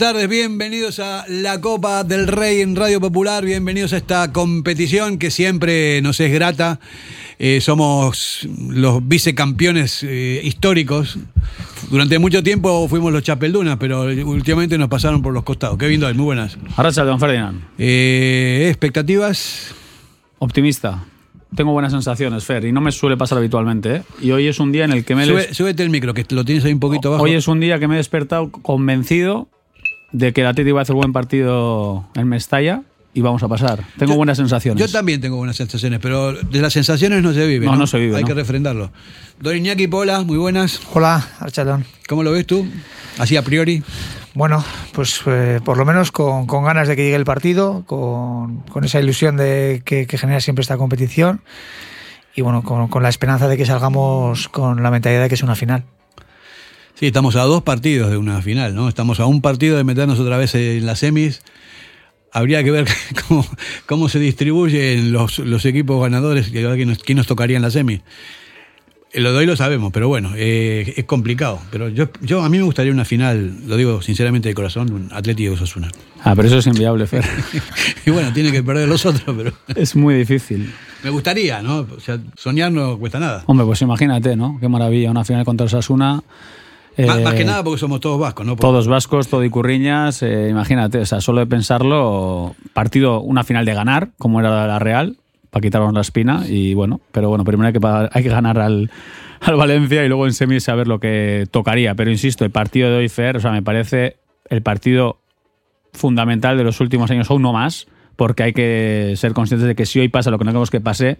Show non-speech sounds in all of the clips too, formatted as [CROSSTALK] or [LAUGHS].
tardes, bienvenidos a la Copa del Rey en Radio Popular, bienvenidos a esta competición que siempre nos es grata. Eh, somos los vicecampeones eh, históricos. Durante mucho tiempo fuimos los Chapeldunas, pero últimamente nos pasaron por los costados. Qué bien, muy buenas. Arracha, don Ferdinand. Eh, ¿Expectativas? Optimista. Tengo buenas sensaciones, Fer, y no me suele pasar habitualmente. ¿eh? Y hoy es un día en el que me... Sube- súbete el micro, que lo tienes ahí un poquito bajo. Hoy es un día que me he despertado convencido de que el Atlético va a hacer buen partido en Mestalla y vamos a pasar. Tengo Yo- buenas sensaciones. Yo también tengo buenas sensaciones, pero de las sensaciones no se vive. No, no se vive, Hay no. que refrendarlo. Don Iñaki Pola, muy buenas. Hola, Archalón. ¿Cómo lo ves tú? Así a priori. Bueno, pues eh, por lo menos con, con ganas de que llegue el partido, con, con esa ilusión de que, que genera siempre esta competición y bueno, con, con la esperanza de que salgamos con la mentalidad de que es una final. Sí, estamos a dos partidos de una final, ¿no? Estamos a un partido de meternos otra vez en las semis. Habría que ver [LAUGHS] cómo, cómo se distribuyen los, los equipos ganadores, quién nos, quién nos tocaría en la semi. Eh, Lo de hoy lo sabemos, pero bueno, eh, es complicado. Pero yo, yo a mí me gustaría una final, lo digo sinceramente de corazón, un Atlético Osasuna. Ah, pero eso es inviable, Fer. [LAUGHS] y bueno, tiene que perder los otros, pero [LAUGHS] es muy difícil. me gustaría, ¿no? O sea, soñar no cuesta nada. Hombre, pues imagínate, ¿no? Qué maravilla, una final contra Osasuna. Más, Eh, más que nada porque somos todos vascos, ¿no? Todos vascos, todo y curriñas, eh, imagínate, o sea, solo de pensarlo, partido, una final de ganar, como era la Real, para quitarnos la espina, y bueno, pero bueno, primero hay que, hay que ganar al, [LAUGHS] al Valencia y luego en semis saber lo que tocaría. Pero insisto, el partido de hoy, Fer, o sea, me parece el partido fundamental de los últimos años, o uno más, porque hay que ser conscientes de que si hoy pasa lo que no queremos que pase,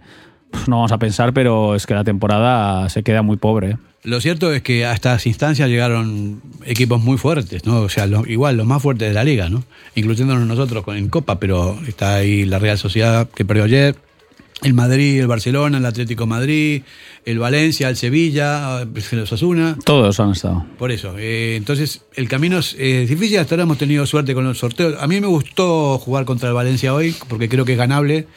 no vamos a pensar, pero es que la temporada se queda muy pobre. Lo cierto es que a estas instancias llegaron equipos muy fuertes, ¿no? O sea, lo- igual los más fuertes de la liga, ¿no? Incluyéndonos nosotros en Copa, pero está ahí la Real Sociedad que perdió ayer, el Madrid, el Barcelona, el Atlético Madrid, el Valencia, el Sevilla, el Osasuna. Todos han estado. Por eso, eh, entonces el camino es eh, difícil, hasta ahora hemos tenido suerte con los sorteos. A mí me gustó jugar contra el Valencia hoy, porque creo que es ganable,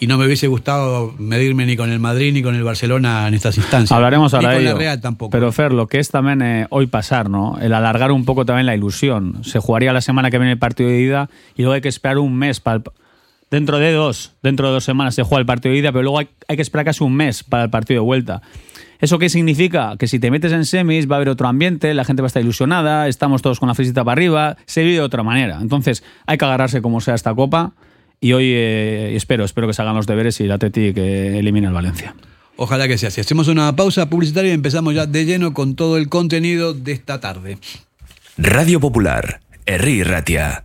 y no me hubiese gustado medirme ni con el Madrid ni con el Barcelona en estas instancias. Hablaremos ahora ni de con ello. la Real tampoco. Pero Fer, lo que es también eh, hoy pasar, ¿no? El alargar un poco también la ilusión. Se jugaría la semana que viene el partido de ida y luego hay que esperar un mes para el- Dentro de dos, dentro de dos semanas se juega el partido de ida, pero luego hay, hay que esperar casi un mes para el partido de vuelta. ¿Eso qué significa? Que si te metes en semis va a haber otro ambiente, la gente va a estar ilusionada, estamos todos con la frisita para arriba, se vive de otra manera. Entonces hay que agarrarse como sea esta copa y hoy eh, espero, espero que se hagan los deberes y el Atleti que elimine al Valencia. Ojalá que sea así. Hacemos una pausa publicitaria y empezamos ya de lleno con todo el contenido de esta tarde. Radio Popular, Herri Ratia.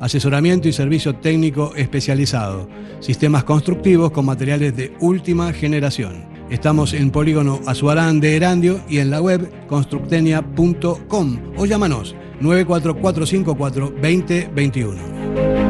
asesoramiento y servicio técnico especializado, sistemas constructivos con materiales de última generación. Estamos en Polígono Azuarán de Erandio y en la web constructenia.com o llámanos 94454 2021.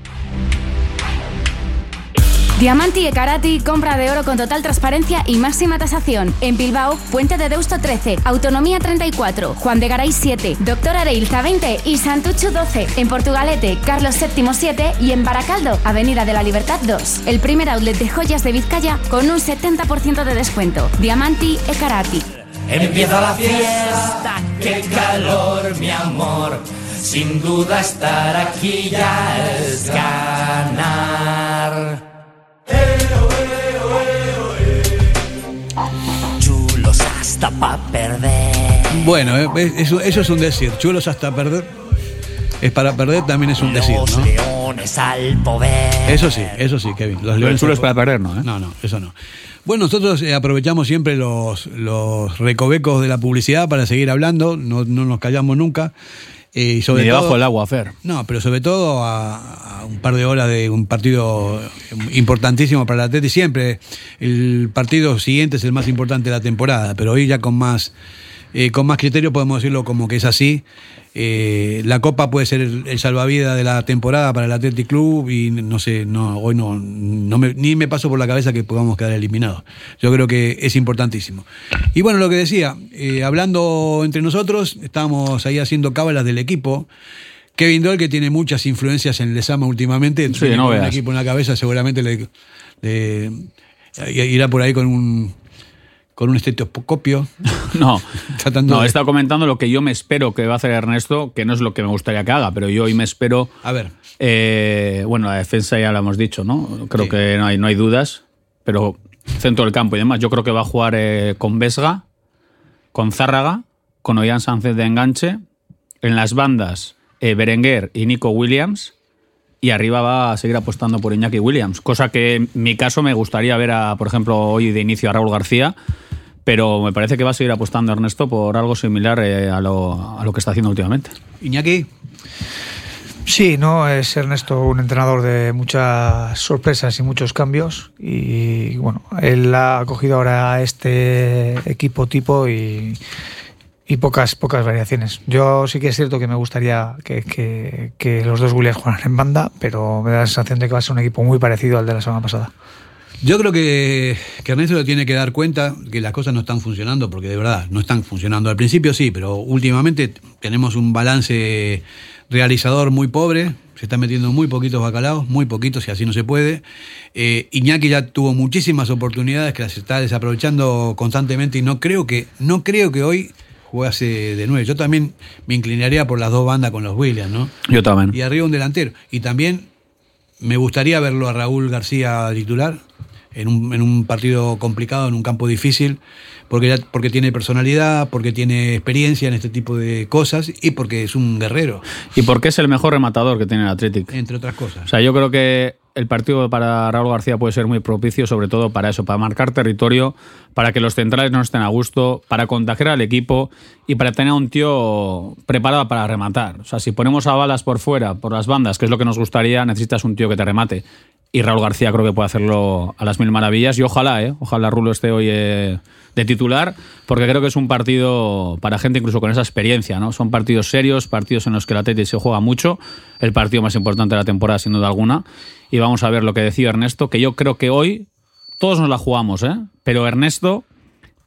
Diamanti e Karati, compra de oro con total transparencia y máxima tasación. En Bilbao, Puente de Deusto 13, Autonomía 34, Juan de Garay 7, Doctor Areilza 20 y Santucho 12. En Portugalete, Carlos VII 7 y en Baracaldo, Avenida de la Libertad 2. El primer outlet de joyas de Vizcaya con un 70% de descuento. Diamanti e Karati. Empieza la fiesta, qué calor, mi amor. Sin duda estar aquí ya es ganar. Chulos hasta pa' perder. Bueno, eh, eso, eso es un decir. Chulos hasta perder. Es para perder también es un decir, Los ¿no? leones al poder. Eso sí, eso sí, Kevin. Los Pero el leones chulo es al- para perder, ¿no? eh? No, no, eso no. Bueno, nosotros eh, aprovechamos siempre los, los recovecos de la publicidad para seguir hablando, no, no nos callamos nunca. Eh, y sobre Ni debajo todo- del agua, Fer. No, pero sobre todo a, a un par de horas de un partido importantísimo para el Atleti. Siempre el partido siguiente es el más importante de la temporada, pero hoy ya con más, eh, con más criterio podemos decirlo como que es así. Eh, la Copa puede ser el, el salvavidas de la temporada para el Athletic Club y no sé, no, hoy no, no me- ni me paso por la cabeza que podamos quedar eliminados. Yo creo que es importantísimo. Y bueno, lo que decía, eh, hablando entre nosotros, estábamos ahí haciendo cábalas del equipo. Kevin Doll, que tiene muchas influencias en Lesama últimamente, Sí, tiene no un veas. equipo en la cabeza, seguramente le, le- irá por ahí con un con un estetoscopio. [LAUGHS] No, [LAUGHS] Tratando no, he estado comentando lo que yo me espero que va a hacer Ernesto, que no es lo que me gustaría que haga, pero yo hoy me espero. A ver. eh, bueno, la defensa ya lo hemos dicho, ¿no? Creo Sí. que no hay, no hay dudas, pero centro del campo y demás. Yo creo que va a jugar eh, con Vesga, con Zárraga, con Ollán Sánchez de enganche, en las bandas eh, Berenguer y Nico Williams. Y arriba va a seguir apostando por Iñaki Williams, cosa que en mi caso me gustaría ver, a, por ejemplo, hoy de inicio a Raúl García, pero me parece que va a seguir apostando Ernesto por algo similar eh, a, lo, a lo que está haciendo últimamente. Iñaki. Sí, no es Ernesto un entrenador de muchas sorpresas y muchos cambios y bueno, él ha cogido ahora este equipo tipo y, y pocas pocas variaciones. Yo sí que es cierto que me gustaría que, que- los dos Williams jugaran en banda, pero me da la sensación de que va a ser un equipo muy parecido al de la semana pasada. Yo creo que, Ernesto le tiene que dar cuenta que las cosas no están funcionando, porque de verdad no están funcionando. Al principio sí, pero últimamente tenemos un balance realizador muy pobre, se están metiendo muy poquitos bacalaos, muy poquitos, y así no se puede. Eh, Iñaki ya tuvo muchísimas oportunidades que las está desaprovechando constantemente y no creo que, no creo que hoy jugase de nueve. Yo también me inclinaría por las dos bandas con los Williams, ¿no? Yo también. Y arriba un delantero. Y también me gustaría verlo a Raúl García titular en un, en un partido complicado, en un campo difícil, porque, ya- porque tiene personalidad, porque tiene experiencia en este tipo de cosas y porque es un guerrero, Y porque es el mejor rematador que tiene el Athletic. entre otras cosas. O sea, yo creo que el partido para Raúl García puede ser muy propicio, sobre todo para eso, para marcar territorio, para que los centrales no estén a gusto, para contagiar al equipo y para tener a un tío preparado para rematar. O sea, si ponemos a balas por fuera, por las bandas, que es lo que nos gustaría, necesitas un tío que te remate. Y Raúl García creo que puede hacerlo a las mil maravillas. Y ojalá, ¿eh? Ojalá Rulo esté hoy eh, de titular, porque creo que es un partido para gente incluso con esa experiencia, ¿no? Son partidos serios, partidos en los que el Atleti se juega mucho, el partido más importante de la temporada sin duda alguna, y vamos a ver lo que decía Ernesto, que yo creo que hoy todos nos la jugamos, ¿eh? Pero Ernesto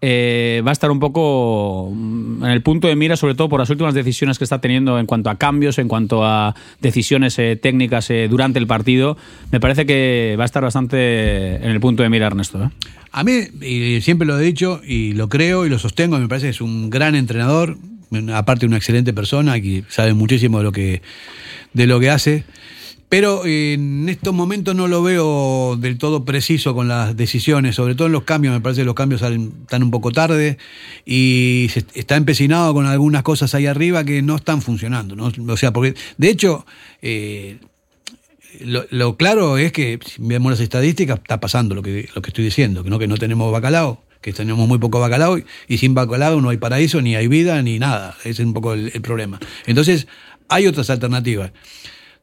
eh, va a estar un poco mm, en el punto de mira, sobre todo por las últimas decisiones que está teniendo en cuanto a cambios, en cuanto a decisiones eh, técnicas eh, durante el partido. Me parece que va a estar bastante en el punto de mira Ernesto. A mí, y siempre lo he dicho y lo creo y lo sostengo, me parece que es un gran entrenador, aparte una excelente persona que sabe muchísimo de lo que, de lo que hace. Pero en estos momentos no lo veo del todo preciso con las decisiones, sobre todo en los cambios. Me parece que los cambios están un poco tarde y se está empecinado con algunas cosas ahí arriba que no están funcionando. O sea, porque de hecho, eh, lo, claro es que si vemos las estadísticas, está pasando lo que, lo que estoy diciendo, que no, que no tenemos bacalao, que tenemos muy poco bacalao y sin bacalao no hay paraíso, ni hay vida, ni nada. Ese es un poco el problema. Entonces, hay otras alternativas.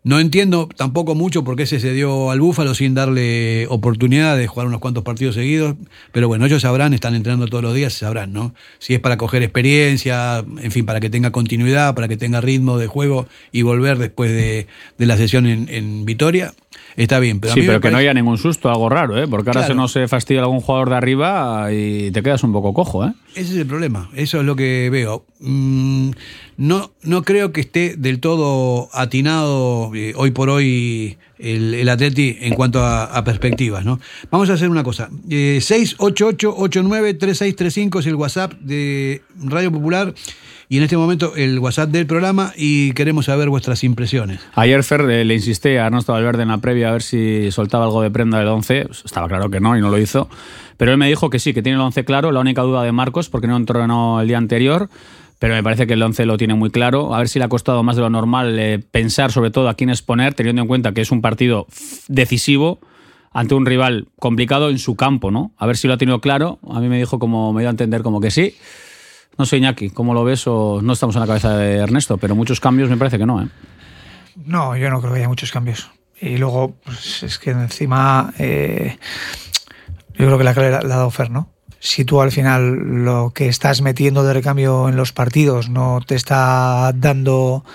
No entiendo tampoco mucho por qué se cedió al Búfalo sin darle oportunidad de jugar unos cuantos partidos seguidos, pero bueno, ellos sabrán, están entrenando todos los días, sabrán, ¿no? Si es para coger experiencia, en fin, para que tenga continuidad, para que tenga ritmo de juego y volver después de, de la sesión en, en Vitoria, está bien. Pero sí, pero que parece... no haya ningún susto, algo raro, ¿eh? Porque ahora claro. se no se fastidia algún jugador de arriba y te quedas un poco cojo, ¿eh? Ese es el problema, eso es lo que veo. Mm, no, no creo que esté del todo atinado eh, hoy por hoy el, el, Atleti en cuanto a, a, perspectivas, ¿no? Vamos a hacer una cosa. Eh, 688-89-3635 es el WhatsApp de Radio Popular y en este momento el WhatsApp del programa y queremos saber vuestras impresiones. Ayer Fer eh, le insistí a Ernesto Valverde en la previa a ver si soltaba algo de prenda del 11, estaba claro que no y no lo hizo, pero él me dijo que sí, que tiene el 11 claro, la única duda de Marcos porque no entrenó el día anterior, pero me parece que el 11 lo tiene muy claro, a ver si le ha costado más de lo normal eh, pensar sobre todo a quién exponer, teniendo en cuenta que es un partido decisivo, ante un rival complicado en su campo, ¿no? A ver si lo ha tenido claro. A mí me dijo como me dio a entender como que sí. No sé, Iñaki, ¿cómo lo ves? O no estamos en la cabeza de Ernesto, pero muchos cambios me parece que no, ¿eh? No, yo no creo que haya muchos cambios. Y luego, pues, es que encima, eh, yo creo que la clave la ha dado Fer, ¿no? Si tú al final lo que estás metiendo de recambio en los partidos no te está dando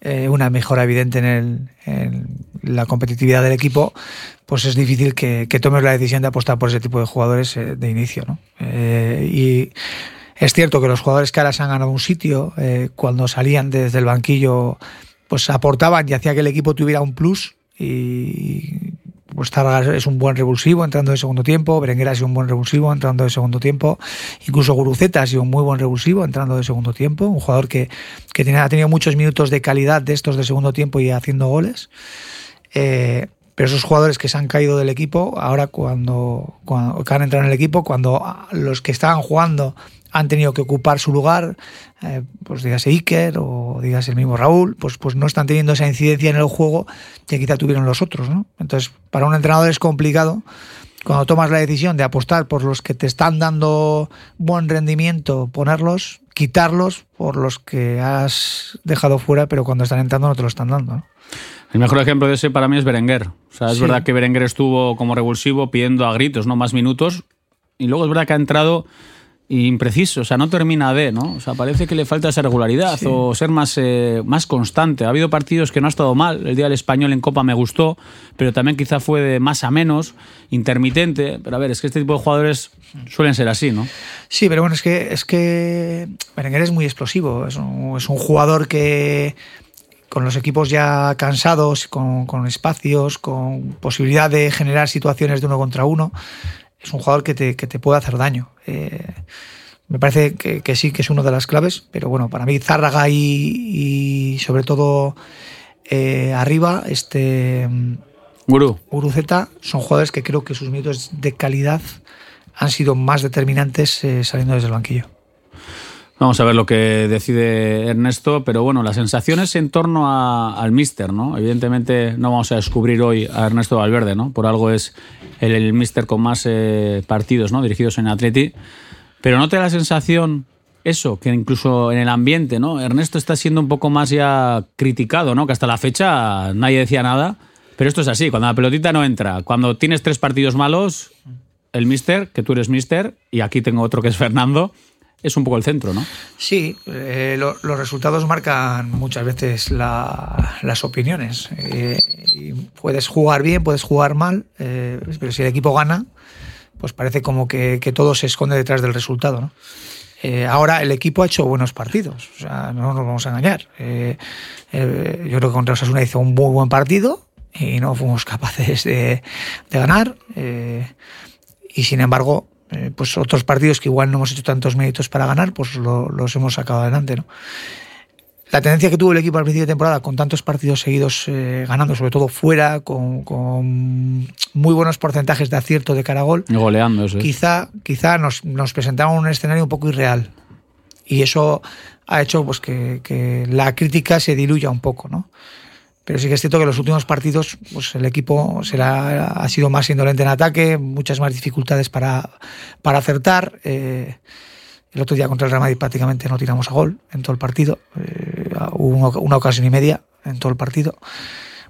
eh, una mejora evidente en, el, la competitividad del equipo, pues es difícil que, que, tomes la decisión de apostar por ese tipo de jugadores eh, de inicio, ¿no? Y es cierto que los jugadores que ahora se han ganado un sitio, eh, cuando salían desde el banquillo, pues aportaban y hacía que el equipo tuviera un plus. Y pues Targa es un buen revulsivo entrando de segundo tiempo, Berenguer ha sido un buen revulsivo entrando de segundo tiempo, incluso Guruceta ha sido un muy buen revulsivo entrando de segundo tiempo, un jugador que, que tiene, ha tenido muchos minutos de calidad de estos de segundo tiempo y haciendo goles. Eh, pero esos jugadores que se han caído del equipo, ahora cuando, cuando que han entrado en el equipo, cuando los que estaban jugando han tenido que ocupar su lugar, eh, pues dígase Iker o dígase el mismo Raúl, pues, pues no están teniendo esa incidencia en el juego que quizá tuvieron los otros. ¿no? Entonces, para un entrenador es complicado cuando tomas la decisión de apostar por los que te están dando buen rendimiento, ponerlos, quitarlos por los que has dejado fuera, pero cuando están entrando no te lo están dando. ¿no? El mejor ejemplo de ese para mí es Berenguer. O sea, es sí. verdad que Berenguer estuvo como revulsivo pidiendo a gritos no más minutos y luego es verdad que ha entrado impreciso, o sea, no termina de, ¿no? O sea, parece que le falta esa regularidad sí. o ser más, eh, más constante. Ha habido partidos que no ha estado mal, el día del español en Copa me gustó, pero también quizá fue de más a menos, intermitente, pero a ver, es que este tipo de jugadores suelen ser así, ¿no? Sí, pero bueno, es que, es que Berenguer es muy explosivo, es un, es un jugador que con los equipos ya cansados, con, con espacios, con posibilidad de generar situaciones de uno contra uno, es un jugador que te, que te puede hacer daño. Eh, me parece que, que, sí que es una de las claves, pero bueno, para mí Zárraga y, y sobre todo eh, arriba, este Guru. Guruzeta, son jugadores que creo que sus minutos de calidad han sido más determinantes eh, saliendo desde el banquillo. Vamos a ver lo que decide Ernesto, pero bueno, las sensaciones en torno a- al Mister, ¿no? Evidentemente no vamos a descubrir hoy a Ernesto Valverde, ¿no? Por algo es el, el Mister con más eh, partidos, ¿no? Dirigidos en Atleti. Pero ¿no te da la sensación eso, que incluso en el ambiente, ¿no? Ernesto está siendo un poco más ya criticado, ¿no? Que hasta la fecha nadie decía nada. Pero esto es así, cuando la pelotita no entra, cuando tienes tres partidos malos, el Mister, que tú eres Mister, y aquí tengo otro que es Fernando, es un poco el centro, ¿no? Sí, eh, lo- los resultados marcan muchas veces la- las opiniones. Eh, puedes jugar bien, puedes jugar mal, eh, pero si el equipo gana, pues parece como que, todo se esconde detrás del resultado. ¿no? Ahora el equipo ha hecho buenos partidos, o sea, no nos vamos a engañar. Yo creo que contra Osasuna hizo un muy buen partido y no fuimos capaces de, ganar. y sin embargo, eh, pues otros partidos que igual no hemos hecho tantos méritos para ganar, pues lo- los hemos sacado adelante, ¿no? La tendencia que tuvo el equipo al principio de temporada, con tantos partidos seguidos eh, ganando, sobre todo fuera, con, con muy buenos porcentajes de acierto de cara a gol, Y goleando, eso es. quizá, quizá nos, nos presentaba un escenario un poco irreal. Y eso ha hecho pues, que, que la crítica se diluya un poco, ¿no? Pero sí que es cierto que en los últimos partidos pues, el equipo será, ha sido más indolente en ataque, muchas más dificultades para, para acertar. eh, el otro día contra el Real Madrid prácticamente no tiramos a gol en todo el partido. eh, hubo una, una ocasión y media en todo el partido.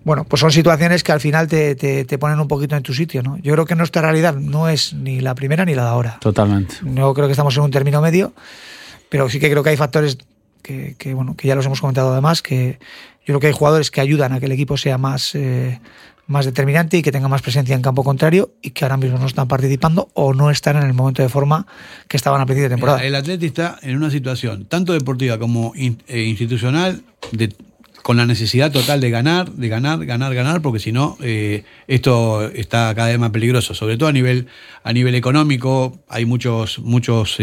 Bueno, pues son situaciones que al final te, te- te ponen un poquito en tu sitio, ¿no? Yo creo que nuestra realidad no es ni la primera ni la de ahora. Totalmente. No creo que estamos en un término medio, pero sí que creo que hay factores que, que, bueno, que ya los hemos comentado además, que yo creo que hay jugadores que ayudan a que el equipo sea más, eh, más determinante y que tenga más presencia en campo contrario y que ahora mismo no están participando o no están en el momento de forma que estaban a principio de temporada. El Atleti está en una situación tanto deportiva como eh, institucional de- con la necesidad total de ganar, de ganar, ganar, ganar, porque si no eh, esto está cada vez más peligroso, sobre todo a nivel a nivel económico hay muchos muchos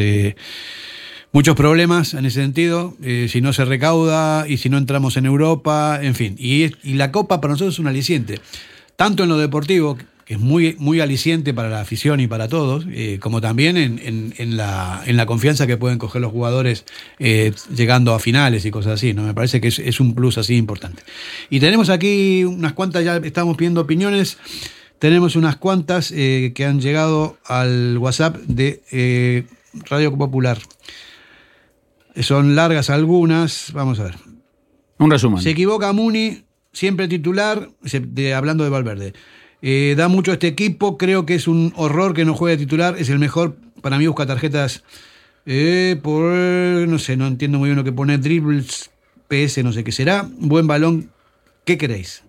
muchos problemas en ese sentido, eh, si no se recauda y si no entramos en Europa, en fin, y, y la Copa para nosotros es un aliciente, tanto en lo deportivo que es muy, muy aliciente para la afición y para todos, eh, como también en, en- la, en la confianza que pueden coger los jugadores eh, llegando a finales y cosas así. ¿no? Me parece que es, un plus así importante. Y tenemos aquí unas cuantas, ya estamos pidiendo opiniones. Tenemos unas cuantas eh, que han llegado al WhatsApp de Radio Popular. Son largas algunas. Vamos a ver. Un resumen. Se equivoca Muni, siempre titular, de- hablando de Valverde. Eh, da mucho a este equipo, creo que es un horror que no juegue titular, es el mejor, para mí busca tarjetas eh, por, no sé, no entiendo muy bien lo que pone, dribbles, PS, no sé qué será, buen balón, ¿qué queréis?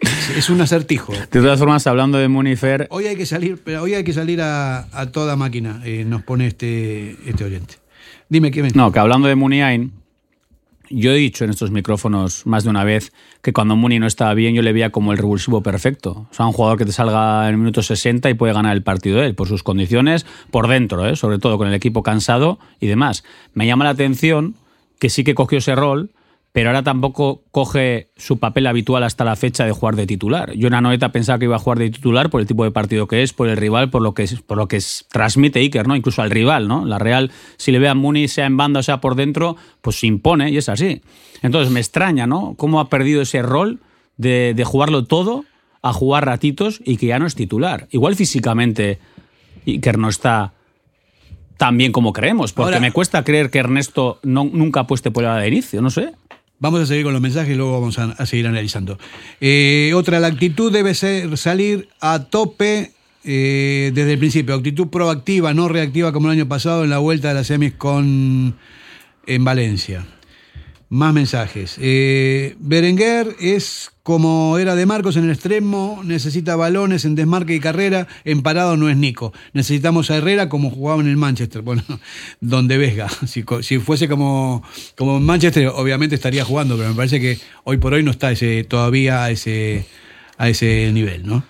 es, [LAUGHS] es un acertijo. De todas formas, hablando de Munifer, Hoy hay que salir, pero hoy hay que salir a, a toda máquina, eh, nos pone este, este oyente. Dime, ¿qué me... no, que hablando de Muniain, yo he dicho en estos micrófonos más de una vez que cuando Muni no estaba bien yo le veía como el revulsivo perfecto. O sea, un jugador que te salga en el minuto 60 y puede ganar el partido él, por sus condiciones, por dentro, ¿eh? sobre todo con el equipo cansado y demás. Me llama la atención que sí que cogió ese rol, pero ahora tampoco coge su papel habitual hasta la fecha de jugar de titular. Yo en Anoeta pensaba que iba a jugar de titular por el tipo de partido que es, por el rival, por lo que, es- por lo que es- transmite Iker, ¿no? Incluso al rival, ¿no? La Real, si le ve a Muni, sea en banda o sea por dentro, pues se impone y es así. Entonces me extraña, ¿no? Cómo ha perdido ese rol de, de jugarlo todo a jugar ratitos y que ya no es titular. Igual físicamente Iker no está tan bien como creemos, porque Ahora- me cuesta creer que Ernesto no, nunca apueste por la de inicio, no sé. Vamos a seguir con los mensajes y luego vamos a, seguir analizando. Eh, otra, la actitud debe ser salir a tope eh, desde el principio. Actitud proactiva, no reactiva como el año pasado en la vuelta de las semis con en Valencia. Más mensajes. Eh, Berenguer es como era de Marcos en el extremo, necesita balones en desmarque y carrera, en parado no es Nico. Necesitamos a Herrera como jugaba en el Manchester, bueno, [LAUGHS] donde Vesga. [LAUGHS] Si, fuese como, como en Manchester, obviamente estaría jugando, pero me parece que hoy por hoy no está ese, todavía a ese, a ese nivel, ¿no?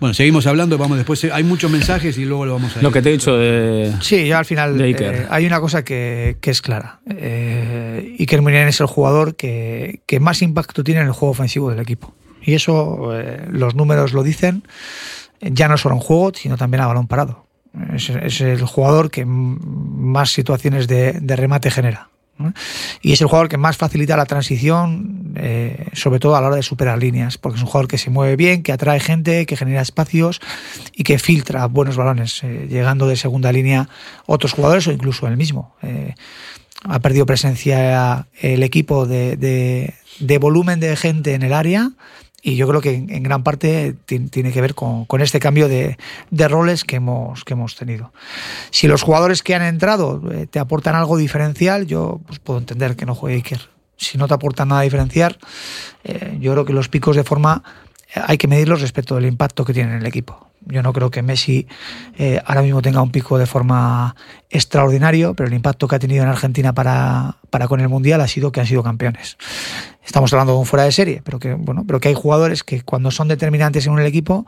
Bueno, seguimos hablando, vamos después. Hay muchos mensajes y luego lo vamos a Lo que te he dicho de... Sí, ya al final De Iker. eh, hay una cosa que, que es clara. Eh, Iker Muniain es el jugador que, que más impacto tiene en el juego ofensivo del equipo. Y eso eh, los números lo dicen, ya no solo en juego, sino también a balón parado. Es, es el jugador que más situaciones de, de remate genera. Y es el jugador que más facilita la transición, eh, sobre todo a la hora de superar líneas, porque es un jugador que se mueve bien, que atrae gente, que genera espacios y que filtra buenos balones, eh, llegando de segunda línea otros jugadores o incluso él mismo. Eh, ha perdido presencia el equipo de volumen de gente en el área y yo creo que en, gran parte ti- tiene que ver con, con este cambio de, de roles que hemos, que hemos tenido. Si los jugadores que han entrado eh, te aportan algo diferencial, yo pues, puedo entender que no juegue Iker. Si no te aportan nada diferencial, eh, yo creo que los picos de forma eh, hay que medirlos respecto del impacto que tienen en el equipo. Yo no creo que Messi eh, ahora mismo tenga un pico de forma extraordinario, pero el impacto que ha tenido en Argentina para, para con el Mundial ha sido que han sido campeones. Estamos hablando de un fuera de serie, pero que, bueno, pero que hay jugadores que cuando son determinantes en el equipo,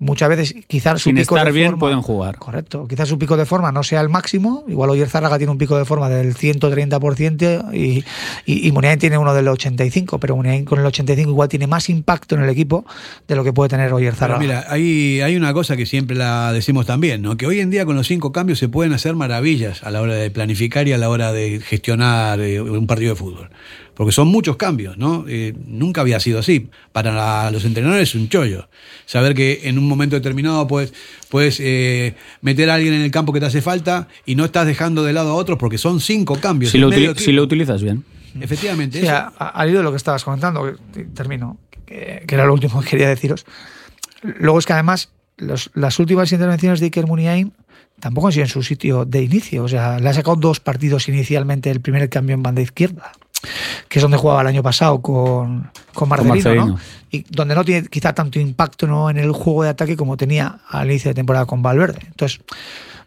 muchas veces quizás su Sin pico estar de bien forma- pueden jugar. Correcto. Quizás su pico de forma no sea el máximo. Igual Oyer Zárraga tiene un pico de forma del 130% y, y, y Muniain tiene uno del 85%, pero Muniain con el 85% igual tiene más impacto en el equipo de lo que puede tener Oyer Pero Zárraga. mira, hay, hay una cosa que siempre la decimos también, ¿no? que hoy en día con los cinco cambios se pueden hacer maravillas a la hora de planificar y a la hora de gestionar eh, un partido de fútbol. Porque son muchos cambios, ¿no? Eh, nunca había sido así. Para la- los entrenadores es un chollo. Saber que en un momento determinado puedes, puedes eh, meter a alguien en el campo que te hace falta y no estás dejando de lado a otros porque son cinco cambios. Si lo, medio utili- equipo. si lo utilizas bien. Efectivamente. Sí, eso- al hilo de lo que estabas comentando, que termino, que, que era lo último que quería deciros. Luego es que además los- las últimas intervenciones de Iker Muniain tampoco han sido en su sitio de inicio. O sea, le ha sacado dos partidos inicialmente el primer cambio en banda izquierda, que es donde jugaba el año pasado con, con Marcelino, Marcelino. ¿no? Y donde no tiene quizá tanto impacto ¿no? en el juego de ataque como tenía al inicio de temporada con Valverde. Entonces,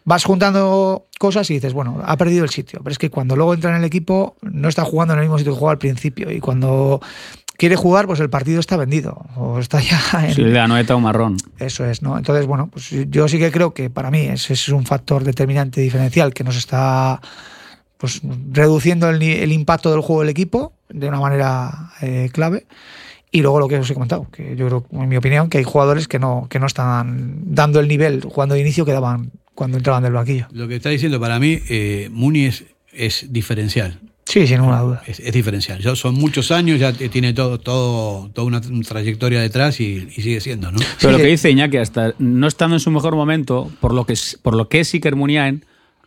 vas juntando cosas y dices, bueno, ha perdido el sitio. Pero es que cuando luego entra en el equipo, no está jugando en el mismo sitio que jugaba al principio. Y cuando quiere jugar, pues el partido está vendido. O está ya en. Si le da noeta o marrón. Eso es, ¿no? Entonces, bueno, pues yo sí que creo que para mí ese es un factor determinante diferencial que nos está pues reduciendo el, el impacto del juego del equipo de una manera eh, clave. Y luego lo que os he comentado, que yo creo, en mi opinión, que hay jugadores que no, que no están dando el nivel jugando de inicio que daban cuando entraban del banquillo. Lo que está diciendo para mí, eh, Muni es, es diferencial. Sí, sin ninguna duda. Es, es diferencial. Ya son muchos años, ya tiene todo, todo, toda una trayectoria detrás y, y sigue siendo, ¿no? Pero lo que dice Iñaki, hasta no estando en su mejor momento, por lo que es, por lo que es Iker Muniain,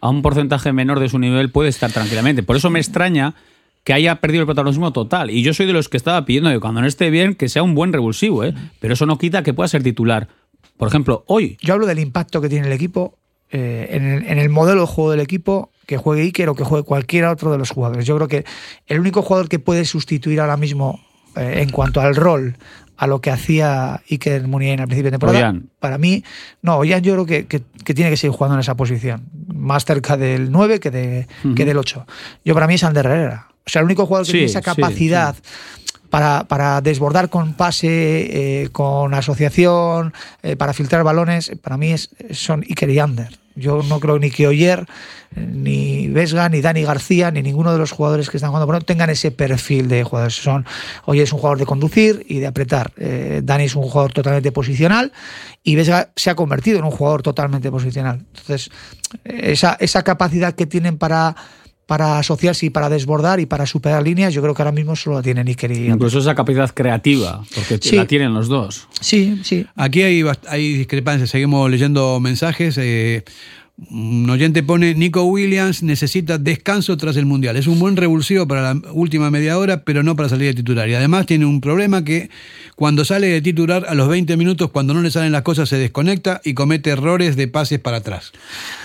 a un porcentaje menor de su nivel puede estar tranquilamente. Por eso me extraña que haya perdido el protagonismo total. Y yo soy de los que estaba pidiendo que cuando no esté bien, que sea un buen revulsivo, ¿eh? Pero eso no quita que pueda ser titular. Por ejemplo, hoy. Yo hablo del impacto que tiene el equipo eh, en, el, modelo de juego del equipo, que juegue Iker o que juegue cualquiera otro de los jugadores. Yo creo que el único jugador que puede sustituir ahora mismo eh, en cuanto al rol a lo que hacía Iker Muniain al principio de temporada, Ollán. para mí, no, Ollán yo creo que, que- que tiene que seguir jugando en esa posición, más cerca del 9 que, de, que del 8. Yo para mí es Ander Herrera. O sea, el único jugador que Sí, tiene esa sí, capacidad Para, para desbordar con pase, eh, con asociación, eh, para filtrar balones, para mí es, son Iker y Ander. Yo no creo ni que Oyer, ni Vesga, ni Dani García, ni ninguno de los jugadores que están jugando por tengan ese perfil de jugadores. Son, Oyer es un jugador de conducir y de apretar. Eh, Dani es un jugador totalmente posicional y Vesga se ha convertido en un jugador totalmente posicional. Entonces, esa, esa capacidad que tienen para para asociarse y para desbordar y para superar líneas, yo creo que ahora mismo solo la tienen Iker y. Incluso esa capacidad creativa, porque Sí. la tienen los dos. Sí, sí. Aquí hay, bast- hay discrepancias, seguimos leyendo mensajes. eh, un oyente pone, Nico Williams necesita descanso tras el Mundial. Es un buen revulsivo para la última media hora, pero no para salir de titular. Y además tiene un problema que cuando sale de titular a los 20 minutos, cuando no le salen las cosas, se desconecta y comete errores de pases para atrás.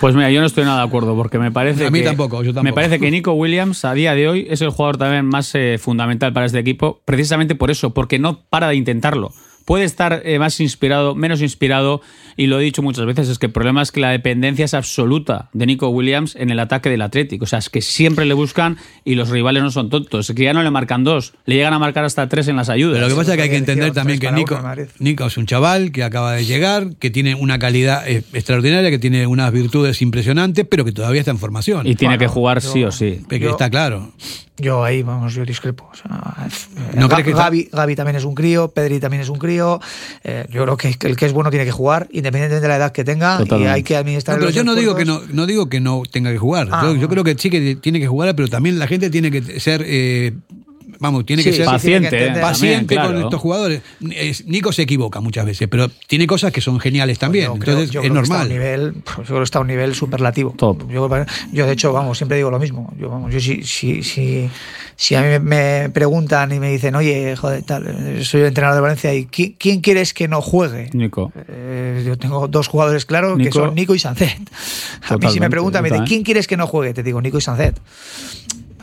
Pues mira, yo no estoy nada de acuerdo, porque me parece A mí que, tampoco, yo tampoco. Me parece que Nico Williams a día de hoy es el jugador también más eh, fundamental para este equipo, precisamente por eso, porque no para de intentarlo. Puede estar eh, más inspirado, menos inspirado, y lo he dicho muchas veces, es que el problema es que la dependencia es absoluta de Nico Williams en el ataque del Atlético. O sea, es que siempre le buscan y los rivales no son tontos. Es que ya no le marcan dos, le llegan a marcar hasta tres en las ayudas. Pero lo que pasa es que hay que entender también que Nico, Nico es un chaval que acaba de llegar, que tiene una calidad eh, extraordinaria, que tiene unas virtudes impresionantes, pero que todavía está en formación. Y tiene Bueno, que jugar yo- sí o sí. Yo- está claro. Yo ahí, vamos, yo discrepo. O sea, ¿No Ga- crees que- Gavi, Gavi también es un crío, Pedri también es un crío. Eh, yo creo que el que es bueno tiene que jugar, independientemente de la edad que tenga, y hay que administrar. No, pero los yo no digo que no, no digo que no tenga que jugar. Ah, yo, yo bueno. creo que sí que tiene que jugar, pero también la gente tiene que ser, eh, vamos, tiene que Sí, ser Paciente, tiene que entender. ¿eh? paciente También, con claro. estos jugadores. Es- Nico se equivoca muchas veces, pero tiene cosas que son geniales también. Yo creo- Entonces yo es creo que está a un normal. nivel, pues, yo creo que está a un nivel superlativo. Top. Yo, yo, de hecho, vamos, siempre digo lo mismo. Yo, vamos, yo si, si, si, si a mí me preguntan y me dicen, oye, joder, tal, soy el entrenador de Valencia y ¿quién, quién quieres que no juegue? Nico. Eh, yo tengo dos jugadores claros que son Nico y Sancet. A mí si me preguntan, me dicen. ¿quién quieres que no juegue? Te digo Nico y Sancet.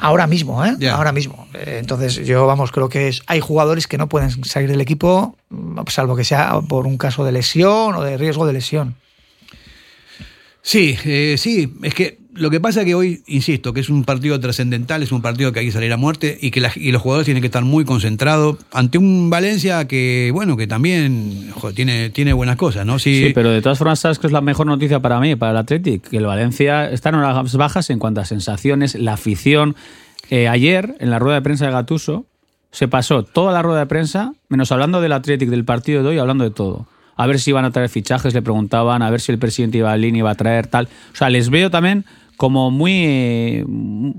Ahora mismo, ¿eh? Ahora mismo. Eh, Entonces, yo, vamos, creo que es, hay jugadores que no pueden salir del equipo, mm, salvo que sea por un caso de lesión o de riesgo de lesión. Sí, eh, sí, es que lo que pasa es que hoy, insisto, que es un partido trascendental, es un partido que hay que salir a muerte y que la- y los jugadores tienen que estar muy concentrados ante un Valencia que, bueno, que también tiene, tiene buenas cosas, ¿no? Sí, pero de todas formas, ¿sabes que es la mejor noticia para mí, para el Athletic? Que el Valencia está en horas bajas en cuanto a sensaciones, la afición. Eh, ayer, en la rueda de prensa de Gatuso, se pasó toda la rueda de prensa, menos hablando del Athletic, del partido de hoy, hablando de todo. A ver si iban a traer fichajes, le preguntaban, a ver si el presidente iba iba a traer tal. O sea, les veo también como muy eh,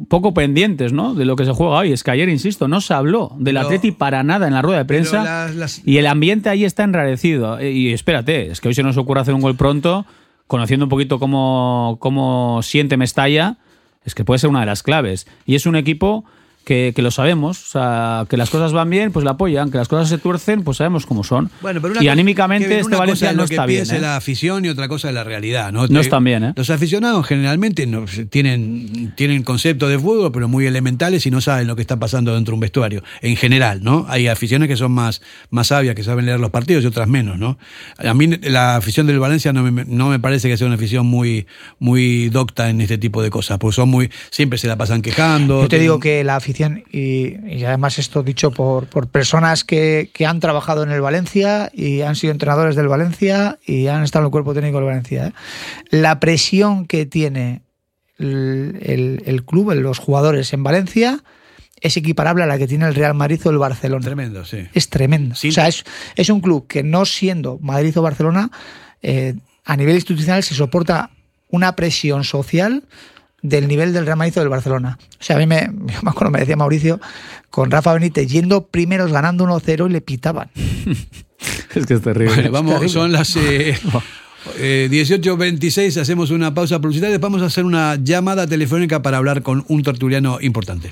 poco pendientes, ¿no? De lo que se juega hoy. Es que ayer, insisto, no se habló del Pero- Athletic para nada en la rueda de prensa. las- las- Y el ambiente ahí está enrarecido. Eh, Y espérate, es que hoy se nos ocurre hacer un gol pronto, conociendo un poquito cómo, cómo siente Mestalla, es que puede ser una de las claves. Y es un equipo que, que lo sabemos, o sea, que las cosas van bien, pues la apoyan, que las cosas se tuercen, pues sabemos cómo son. Bueno, pero una y cosa- anímicamente este una Valencia cosa es no está bien. piense ¿eh? la afición y otra cosa es la realidad. No, No están bien, ¿eh? Los aficionados generalmente no, tienen, tienen conceptos de fútbol, pero muy elementales y no saben lo que está pasando dentro de un vestuario. En general, ¿no? Hay aficiones que son más, más sabias, que saben leer los partidos y otras menos, ¿no? A mí la afición del Valencia no me, no me parece que sea una afición muy, muy docta en este tipo de cosas, porque son muy, siempre se la pasan quejando. Yo te tienen- digo que la afición, y, y además esto dicho por, por personas que, que han trabajado en el Valencia y han sido entrenadores del Valencia y han estado en el cuerpo técnico del Valencia, ¿eh? la presión que tiene el, el- el club, los jugadores en Valencia, es equiparable a la que tiene el Real Madrid o el Barcelona. Tremendo, sí. Es tremendo. Sí. O sea, es, es un club que no siendo Madrid o Barcelona, eh, a nivel institucional se soporta una presión social del nivel del Real Madrid o del Barcelona. O sea, a mí me, yo me acuerdo, me decía Mauricio, con Rafa Benítez yendo primeros ganando 1-0 y le pitaban. [LAUGHS] Es que es terrible. Vale, vamos, terrible. son las eh, [LAUGHS] [LAUGHS] eh, 18.26, hacemos una pausa publicitaria, vamos a hacer una llamada telefónica para hablar con un tertuliano importante.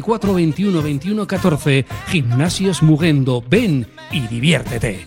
944 21 21 14. Gimnasios Mugendo. Ven y diviértete.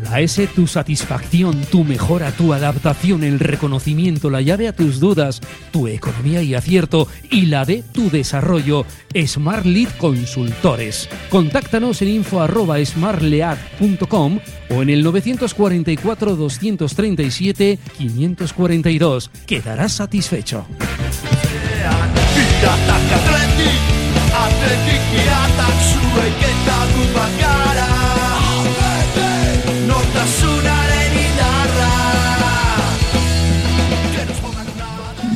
La S, tu satisfacción, tu mejora, tu adaptación, el reconocimiento, la llave a tus dudas, tu economía y acierto y la de tu desarrollo. Smart Lead Consultores. Contáctanos en info arroba smartlead.com o en el 944 237 542. Quedarás satisfecho.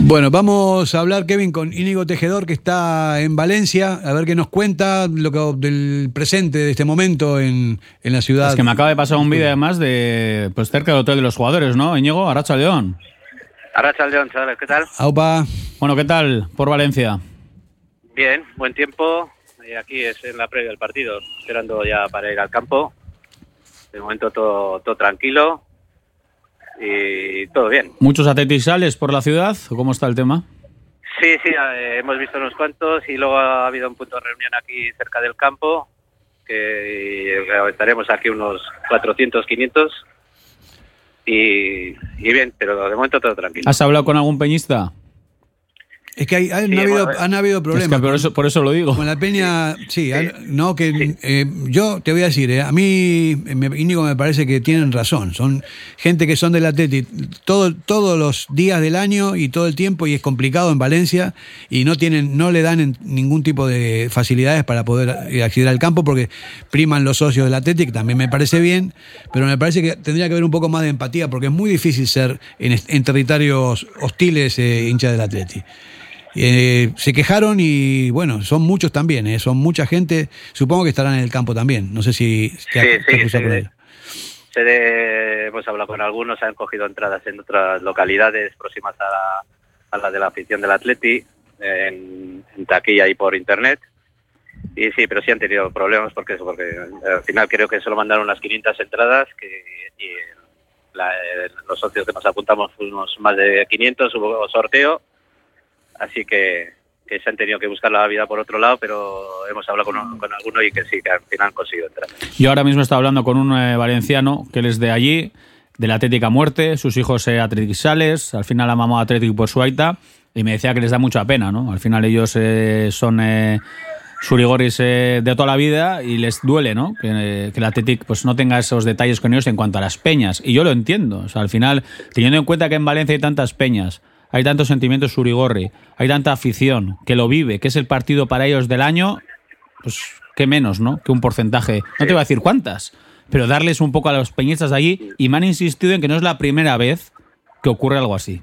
Bueno, vamos a hablar, Kevin, con Íñigo Tejedor, que está en Valencia, a ver qué nos cuenta lo que, del presente de este momento en, en la ciudad. Es que me acaba de pasar un vídeo además de pues cerca del hotel de los jugadores, ¿no? Íñigo, Aracha León. Arracha León, chavales, ¿qué tal? Aupa. Bueno, ¿qué tal por Valencia? Bien, buen tiempo. Y aquí es en la previa del partido, esperando ya para ir al campo. De momento todo, todo tranquilo y todo bien. ¿Muchos atletisales por la ciudad? ¿O cómo está el tema? Sí, sí, hemos visto unos cuantos y luego ha habido un punto de reunión aquí cerca del campo, que estaremos aquí unos 400, 500. Y, y bien, pero de momento todo tranquilo. ¿Has hablado con algún peñista? Es que hay, hay- Sí, han, habido, han habido problemas. Es que por eso, por eso lo digo. Con la Peña, sí, no, que eh, yo te voy a decir, eh, a mí, me, me parece que tienen razón. Son gente que son del Atleti todo, todos los días del año y todo el tiempo, y es complicado en Valencia, y no tienen, no le dan en- ningún tipo de facilidades para poder eh, acceder al campo, porque priman los socios del Atleti, que también me parece bien, pero me parece que tendría que haber un poco más de empatía, porque es muy difícil ser en, en territorios hostiles eh, hincha del Atleti. Eh, se quejaron y bueno, son muchos también, eh, son mucha gente. Supongo que estarán en el campo también. No sé si te, Sí, te has sí, cruzado sí. con ellos. Se de- hemos hablado con algunos, han cogido entradas en otras localidades próximas a la, a la de la afición del Atleti, en, en taquilla y por internet. Y sí, pero sí han tenido problemas porque eso, porque al final creo que solo mandaron unas 500 entradas que, y la- los socios que nos apuntamos fuimos más de 500, hubo sorteo, así que, se han tenido que buscar la vida por otro lado, pero hemos hablado con, con alguno y que sí, que al final han conseguido entrar. Yo ahora mismo estaba hablando con un eh, valenciano que él es de allí, de la Atlética Muerte, sus hijos eh, atleticales, al final la mamá Atlético por su aita, y me decía que les da mucha pena, ¿no? Al final ellos eh, son eh, surigoris eh, de toda la vida y les duele, ¿no? Que, eh, que el Athletic pues, no tenga esos detalles con ellos en cuanto a las peñas. Y yo lo entiendo. O sea, al final, teniendo en cuenta que en Valencia hay tantas peñas, hay tantos sentimientos surigorri, hay tanta afición que lo vive, que es el partido para ellos del año, pues qué menos, ¿no? Que un porcentaje. No te voy a decir cuántas, pero darles un poco a los peñistas de allí y me han insistido en que no es la primera vez que ocurre algo así.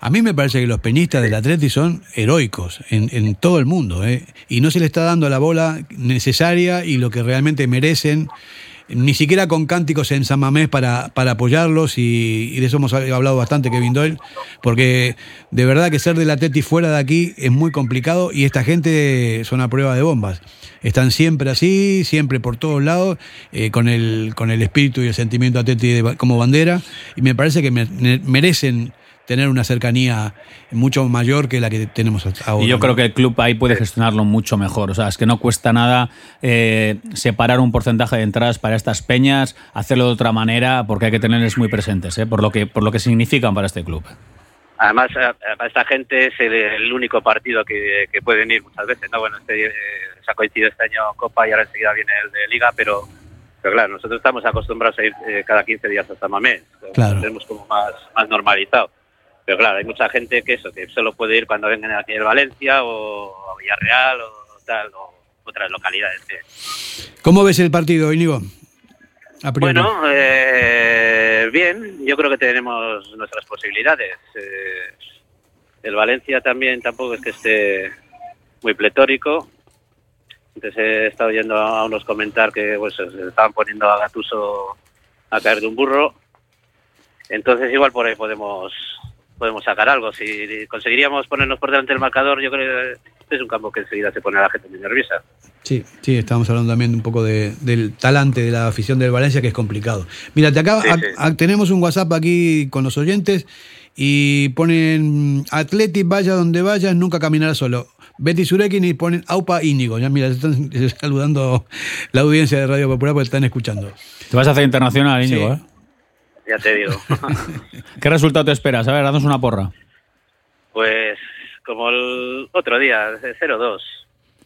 A mí me parece que los peñistas del Atleti son heroicos en, en todo el mundo, ¿eh? y no se le está dando la bola necesaria y lo que realmente merecen, ni siquiera con cánticos en San Mamés para, para apoyarlos, y, de eso hemos hablado bastante, Kevin Doyle, porque de verdad que ser del Atleti fuera de aquí es muy complicado y esta gente son a prueba de bombas. Están siempre así, siempre por todos lados, eh, con, el, con el espíritu y el sentimiento Atleti como bandera, y me parece que me- merecen tener una cercanía mucho mayor que la que tenemos ahora. Y yo creo que el club ahí puede gestionarlo mucho mejor. O sea, es que no cuesta nada eh, separar un porcentaje de entradas para estas peñas, hacerlo de otra manera, porque hay que tenerles muy presentes, ¿eh? por, lo que, por lo que significan para este club. Además, a- a esta gente es el, el único partido que, que pueden ir muchas veces. No, bueno, este, eh, se ha coincidido este año Copa y ahora enseguida viene el de Liga, pero, pero claro, nosotros estamos acostumbrados a ir eh, cada 15 días hasta Mamés. Claro. Lo tenemos como más, más normalizado. Pero claro, hay mucha gente que eso, que solo puede ir cuando vengan aquí de Valencia o a Villarreal o tal, o otras localidades. que- ¿Cómo ves el partido, Íñigo? Bueno, eh, bien, yo creo que tenemos nuestras posibilidades. Eh, el Valencia también tampoco es que esté muy pletórico. Entonces he estado oyendo a unos comentar que pues, se estaban poniendo a Gatuso a caer de un burro. Entonces igual por ahí podemos podemos sacar algo. Si conseguiríamos ponernos por delante del marcador, yo creo que este es un campo que enseguida se pone a la gente muy nerviosa. Sí, sí, estábamos hablando también un poco de- del talante de la afición del Valencia, que es complicado. Mira, te acaba, Sí, a- sí. a- tenemos un WhatsApp aquí con los oyentes y ponen Atleti, vaya donde vayas, nunca caminará solo. Betty Surekin y ponen Aupa Íñigo. Ya mira, están [LAUGHS] saludando la audiencia de Radio Popular porque están escuchando. Te vas a hacer internacional, Íñigo, Sí. ¿eh? Ya te digo. [LAUGHS] ¿Qué resultado te esperas? A ver, danos una porra. pues como el otro día, 0-2.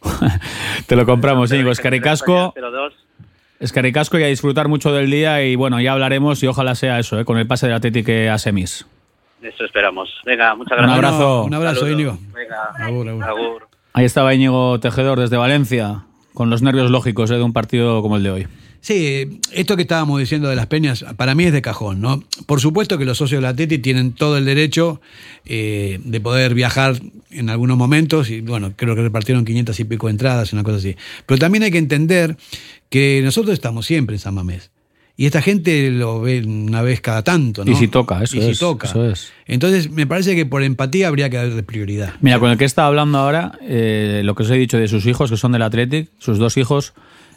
[LAUGHS] Te lo compramos, Íñigo. [LAUGHS] Escaricasco, 0-2. Escaricasco y a disfrutar mucho del día y bueno, ya hablaremos y ojalá sea eso, ¿eh? con el pase del Atlético a semis. Eso esperamos. Venga, muchas Un gracias. abrazo. Un abrazo. Íñigo. Venga, agur. Ahí estaba Íñigo Tejedor desde Valencia, con los nervios lógicos ¿eh? de un partido como el de hoy. Sí, esto que estábamos diciendo de las peñas, para mí es de cajón, ¿no? Por supuesto que los socios de la Atleti tienen todo el derecho eh, de poder viajar en algunos momentos, y bueno, creo que repartieron 500 y pico entradas, una cosa así. Pero también hay que entender que nosotros estamos siempre en San Mamés. Y esta gente lo ve una vez cada tanto, ¿no? Y si toca, eso Y si es, toca. eso es. Entonces, me parece que por empatía habría que darle prioridad. Mira, con el que está hablando ahora, eh, lo que os he dicho de sus hijos, que son del Athletic, sus dos hijos,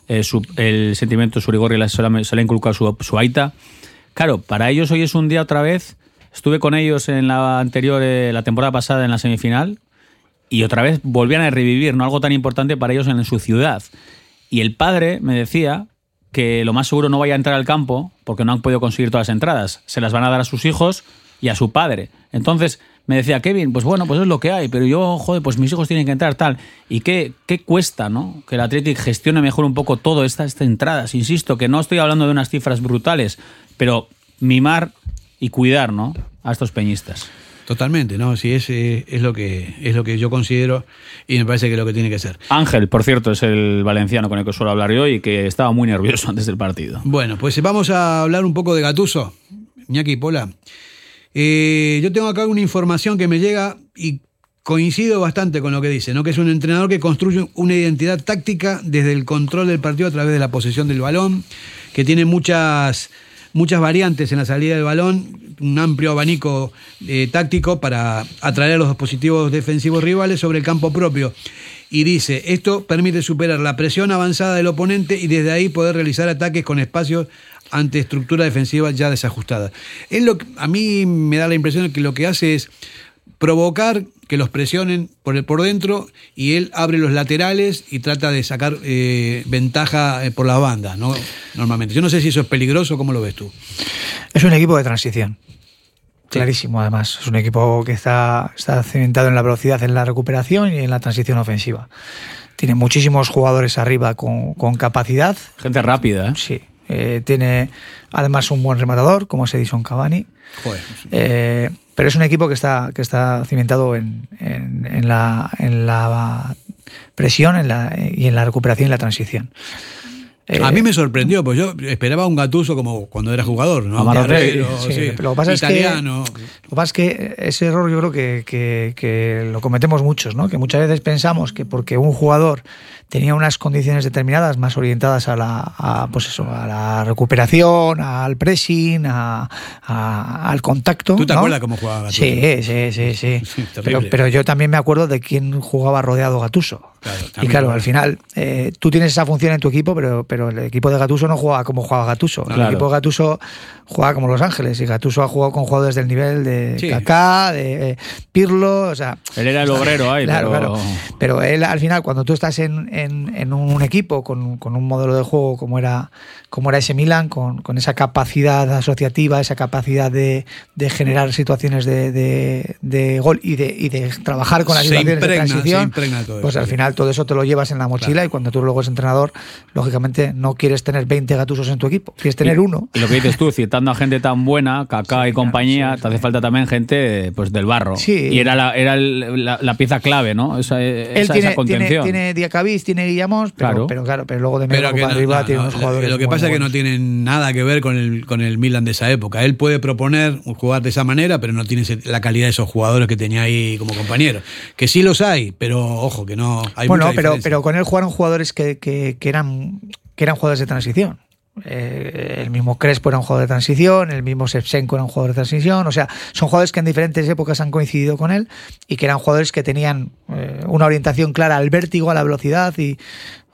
eh, su- el sentimiento surigorri se le ha inculcado su, su aita. Claro, para ellos hoy es un día otra vez. Estuve con ellos en la anterior, eh, la temporada pasada en la semifinal, y otra vez volvían a revivir, ¿no? Algo tan importante para ellos en su ciudad. Y el padre me decía que lo más seguro no vaya a entrar al campo porque no han podido conseguir todas las entradas. Se las van a dar a sus hijos y a su padre. Entonces me decía, Kevin, pues bueno, pues es lo que hay, pero yo, joder, pues mis hijos tienen que entrar tal. ¿Y qué, qué cuesta, no? Que el Athletic gestione mejor un poco todo estas, entradas. Insisto, que no estoy hablando de unas cifras brutales, pero mimar y cuidar, ¿no? A estos peñistas. Totalmente, ¿no? Sí, es, eh, es, lo que, es lo que yo considero y me parece que es lo que tiene que ser. Ángel, por cierto, es el valenciano con el que suelo hablar yo y que estaba muy nervioso [LAUGHS] antes del partido. Bueno, pues vamos a hablar un poco de Gatuso. Iñaki Pola. Eh, yo tengo acá una información que me llega y coincido bastante con lo que dice, ¿no? Que es un entrenador que construye una identidad táctica desde el control del partido a través de la posesión del balón, que tiene muchas muchas variantes en la salida del balón, un amplio abanico eh, táctico para atraer a los dispositivos defensivos rivales sobre el campo propio. Y dice, esto permite superar la presión avanzada del oponente y desde ahí poder realizar ataques con espacios ante estructuras defensivas ya desajustadas. Es lo que- a mí me da la impresión de que lo que hace es provocar que los presionen por el por dentro y él abre los laterales y trata de sacar eh, ventaja eh, por las bandas, ¿no? Normalmente. Yo no sé si eso es peligroso, ¿cómo lo ves tú? Es un equipo de transición. Clarísimo, además. Es un equipo que está, está cimentado en la velocidad, en la recuperación y en la transición ofensiva. Tiene muchísimos jugadores arriba con, con capacidad. Gente rápida, ¿eh? Sí. Eh, tiene además un buen rematador, como es Edison Cavani. Joder. Eh, pero es un equipo que está, que está cimentado en, en- en la, en la presión en la, y en la recuperación y la transición. Eh, a mí me sorprendió, pues yo esperaba un gatuso como cuando era jugador, ¿no? Sí, sí, Lo que pasa italiano. es que lo que pasa es que ese error yo creo que, que- que lo cometemos muchos, ¿no? Que muchas veces pensamos que porque un jugador tenía unas condiciones determinadas más orientadas a la, a, pues eso, a la recuperación, al pressing, a- a- al contacto. ¿Tú te ¿no? acuerdas cómo jugaba Gattuso? Sí, sí, sí, sí. pero, pero yo también me acuerdo de quién jugaba rodeado Gatuso. y también, claro, claro. al final eh, tú tienes esa función en tu equipo, pero, pero el equipo de Gatuso no juega como jugaba Gatuso. El Claro. equipo de Gatuso juega como Los Ángeles y Gatuso ha jugado con jugadores del nivel de Sí. Kaká, de eh, Pirlo, o sea... Él era el obrero ahí, Claro, pero... claro. Pero él, al final, cuando tú estás en, en- en un equipo con, con un modelo de juego como era, como era ese Milan, con, con esa capacidad asociativa, esa capacidad de, de generar situaciones de, de- de gol y de, y de trabajar con las Se situaciones impregna, de se transición, impregna todo pues eso, al sí. final todo eso te lo llevas en la mochila y cuando tú luego eres entrenador, lógicamente no quieres tener 20 gatusos en tu equipo, quieres tener uno. Y lo que dices tú, citando a gente tan buena, Kaká y compañía, te hace falta también gente pues del barro. Sí. Y era la, era el- la, la pieza clave, ¿no? Esa, Él esa, tiene, esa tiene, contención. tiene Diacabís, tiene Guillamón, pero Claro. pero claro, pero luego de medio Pero que para no- arriba no, tiene no, unos jugadores. Lo que pasa es que no tienen nada que ver con el, con el Milan de esa época. Él puede proponer jugar de esa manera, pero no tiene la calidad de esos jugadores que tenía ahí como compañeros. Que sí los hay, pero ojo, que no hay bueno, mucha pero, pero con él jugaron jugadores que, que- que eran, que eran jugadores de transición. Eh, el mismo Crespo era un jugador de transición, el mismo Shevchenko era un jugador de transición. O sea, son jugadores que en diferentes épocas han coincidido con él y que eran jugadores que tenían eh, una orientación clara al vértigo, a la velocidad y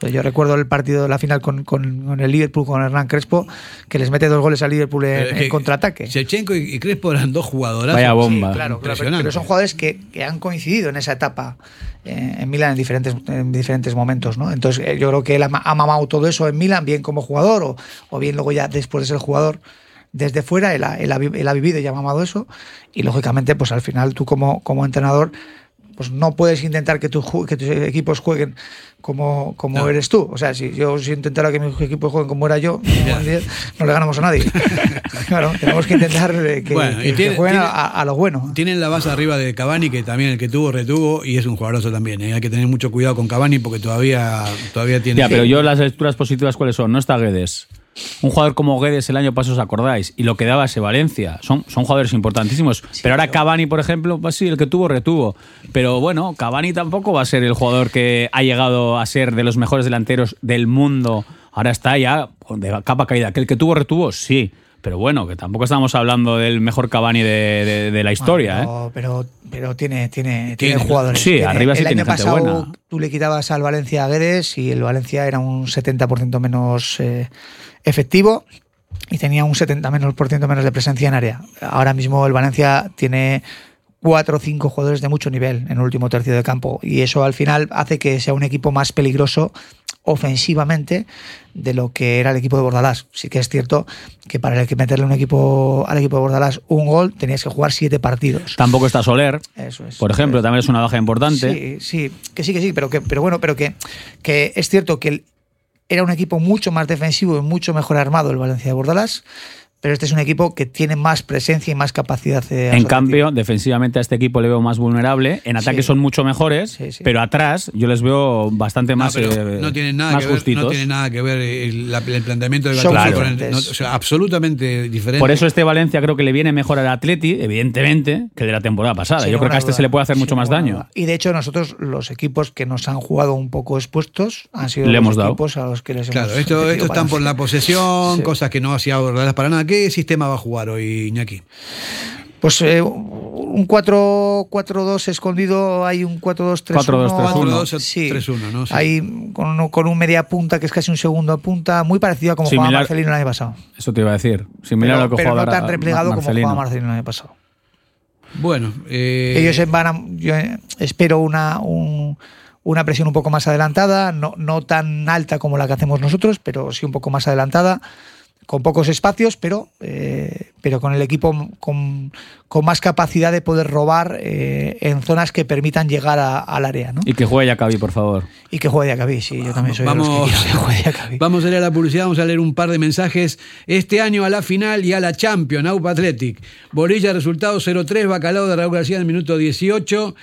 yo recuerdo el partido de la final con, con- con el Liverpool, con Hernán Crespo, que les mete dos goles al Liverpool en, que contraataque. Shevchenko y, y Crespo eran dos jugadoras. Vaya bomba. Sí, claro, claro, pero, pero son jugadores que, que han coincidido en esa etapa eh, en Milan en diferentes, en diferentes momentos, ¿no? Entonces eh, yo creo que él ha, ma- ha mamado todo eso en Milan, bien como jugador o, o bien luego ya después de ser jugador desde fuera, él ha, él ha él ha vivido y ha mamado eso y lógicamente pues al final tú como, como entrenador pues no puedes intentar que, tu que tus equipos jueguen como, como No. eres tú. O sea, si yo si intentara que mis equipos jueguen como era yo, no le ganamos a nadie. [LAUGHS] claro, tenemos que intentar que, Bueno, que- y que tiene- jueguen tiene- a, a lo bueno. Tienen la base arriba de Cavani, que también el que tuvo, retuvo, y es un jugadorazo también. ¿eh? Hay que tener mucho cuidado con Cavani porque todavía, todavía tiene. Ya, pero yo las lecturas positivas, ¿cuáles son? No está Guedes. Un jugador como Guedes el año pasado, ¿os acordáis? Y lo que daba ese Valencia. Son, son jugadores importantísimos. pero ahora Cavani, por ejemplo, pues sí, el que tuvo, retuvo. Pero bueno, Cavani tampoco va a ser el jugador que ha llegado a ser de los mejores delanteros del mundo. Ahora está ya de capa caída. Que el que tuvo, retuvo, sí. Pero bueno, que tampoco estamos hablando del mejor Cavani de, de- de la historia, ¿eh? No, pero, pero tiene, tiene, tiene, Tiene- jugadores. sí, Tiene- arriba sí el tiene año gente pasado buena. tú le quitabas al Valencia a Guedes y el Valencia era un 70% menos eh, efectivo y tenía un 70% menos, por ciento menos de presencia en área. Ahora mismo el Valencia tiene cuatro o cinco jugadores de mucho nivel en el último tercio de campo y eso al final hace que sea un equipo más peligroso ofensivamente de lo que era el equipo de Bordalás. Sí que es cierto que para el que meterle un equipo al equipo de Bordalás un gol tenías que jugar siete partidos. Tampoco está Soler. Eso es. Por ejemplo, también es una baja importante. Sí, sí, que sí, que sí, pero que, pero bueno, pero que, que es cierto que era un equipo mucho más defensivo y mucho mejor armado el Valencia de Bordalás, pero este es un equipo que tiene más presencia y más capacidad de En cambio, defensivamente a este equipo le veo más vulnerable. En ataque Sí. son mucho mejores, pero atrás yo les veo bastante más, eh, no tienen nada más que ver, no tiene nada que ver el, el planteamiento del Son Gattuso con el- diferentes. no, o sea, absolutamente diferente. Por eso este Valencia creo que le viene mejor al Atleti, evidentemente, que el de la temporada pasada. Yo creo que a este duda, se le puede hacer mucho más daño. duda. Y de hecho nosotros los equipos que nos han jugado un poco expuestos han sido Le los hemos dado. equipos a los que les Claro, hemos esto, metido esto están por la posesión, Sí. cosas que no hacía Bordalás para nada. ¿Qué sistema va a jugar hoy, Iñaki? Pues eh, un 4-4-2 escondido, hay un 4-2-3-1. 4-2-3-1. Sí. 3-1, ¿no? Sí. Hay con, con un media punta que es casi un segundo punta, muy parecido a como jugaba Similar- Marcelino el año pasado. Eso te iba a decir. Similar pero a lo que pero jugaba no tan replegado como Marcelino. jugaba Marcelino el año pasado. Bueno, eh, Ellos van a- yo eh, espero una, un- una presión un poco más adelantada, no, no tan alta como la que hacemos nosotros, pero sí un poco más adelantada, con pocos espacios, pero, eh, pero con el equipo con, con más capacidad de poder robar eh, en zonas que permitan llegar a- al área. ¿no? Y que juegue Yacabi, por favor. Y que juegue Diacabí, sí, yo también soy de los que Vamos, quiero que juegue vamos a leer la publicidad, vamos a leer un par de mensajes. Este año a la final y a la Champions, AUPA Athletic. Borilla, resultado 0-3, Bacalao de Raúl García en el minuto 18.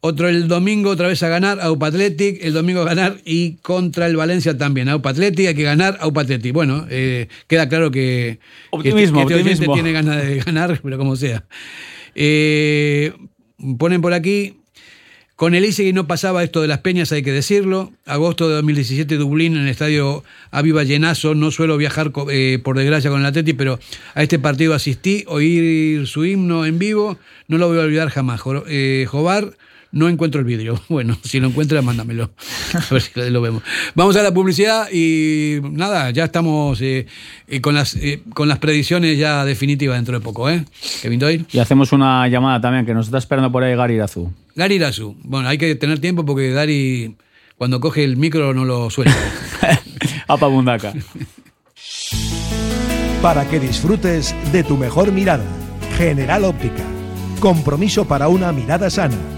Otro el domingo otra vez a ganar, AUPA Athletic. El domingo a ganar y contra el Valencia también, AUPA Athletic. Hay que ganar, AUPA Athletic. Bueno, eh, queda claro que, Optimismo, que este optimismo. tiene ganas de [LAUGHS] ganar, pero como sea. Eh, ponen por aquí, con el Isegui no pasaba esto de las peñas, hay que decirlo. Agosto de 2017, Dublín, en el estadio Aviva Llenazo. No suelo viajar, eh, por desgracia, con el Atleti, pero a este partido asistí, oír su himno en vivo. No lo voy a olvidar jamás. Jo- eh, Jobar, no encuentro el vídeo. [LAUGHS] Bueno, si lo encuentras, mándamelo. A ver si lo vemos. Vamos a la publicidad y nada, ya estamos eh, eh, con, las, eh, con las predicciones ya definitivas dentro de poco, ¿eh? Kevin Doyle. Y hacemos una llamada también, que nos está esperando por ahí Gary Irazu. Gary Irazu. Bueno, hay que tener tiempo porque Gary, cuando coge el micro, no lo suelta. [LAUGHS] Apa Bundaca. Para que disfrutes de tu mejor mirada. General Óptica. Compromiso para una mirada sana.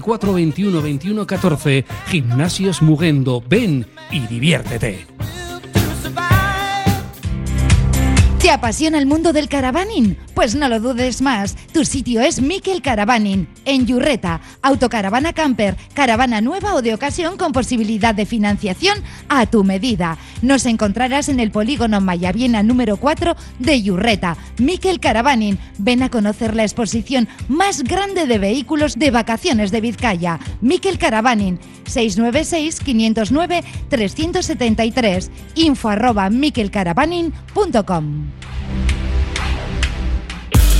944 21 21 14. Gimnasios Mugendo. Ven y diviértete. ¿Te apasiona el mundo del caravaning? Pues no lo dudes más. Tu sitio es Miquel Caravaning, en Yurreta. Autocaravana camper, caravana nueva o de ocasión con posibilidad de financiación a tu medida. Nos encontrarás en el polígono Mayaviena número 4 de Yurreta. Miquel Caravaning, ven a conocer la exposición más grande de vehículos de vacaciones de Vizcaya. Miquel Caravaning, 696-509-373. Info arroba miquelcaravaning.com.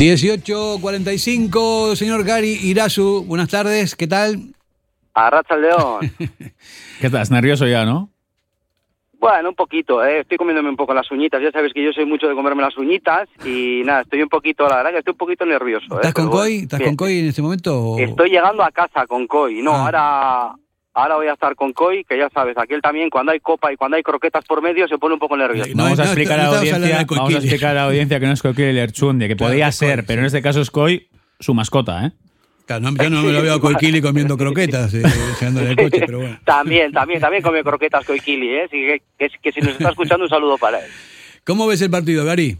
...18.45, señor Gary Irasu, buenas tardes, ¿qué tal? Arracha el león. [LAUGHS] ¿Qué estás? Nervioso ya, ¿no? Bueno, un poquito, ¿eh? estoy comiéndome un poco las uñitas. Ya sabes que yo soy mucho de comerme las uñitas y nada, estoy un poquito, la verdad que estoy un poquito nervioso. ¿eh? ¿Estás con Pero bueno, Coy? ¿Estás bien. con Coy en este momento? o- Estoy llegando a casa con Coy. No, Ah. ahora, ahora voy a estar con Coy, que ya sabes, aquel también cuando hay copa y cuando hay croquetas por medio se pone un poco nervioso. vamos, a no, explicar no a la estamos hablando audiencia, de vamos a explicar a la audiencia que no es Coquille que Claro, podía que es ser, Coy, pero en este caso es Coy, su mascota, ¿eh? Claro, no, yo no me lo veo a Coikili comiendo croquetas, eh, al coche, pero bueno. [LAUGHS] También, también, también come croquetas Coy Kili, ¿eh? Así que, que, que si nos está escuchando un saludo para él. ¿Cómo ves el partido, Gary?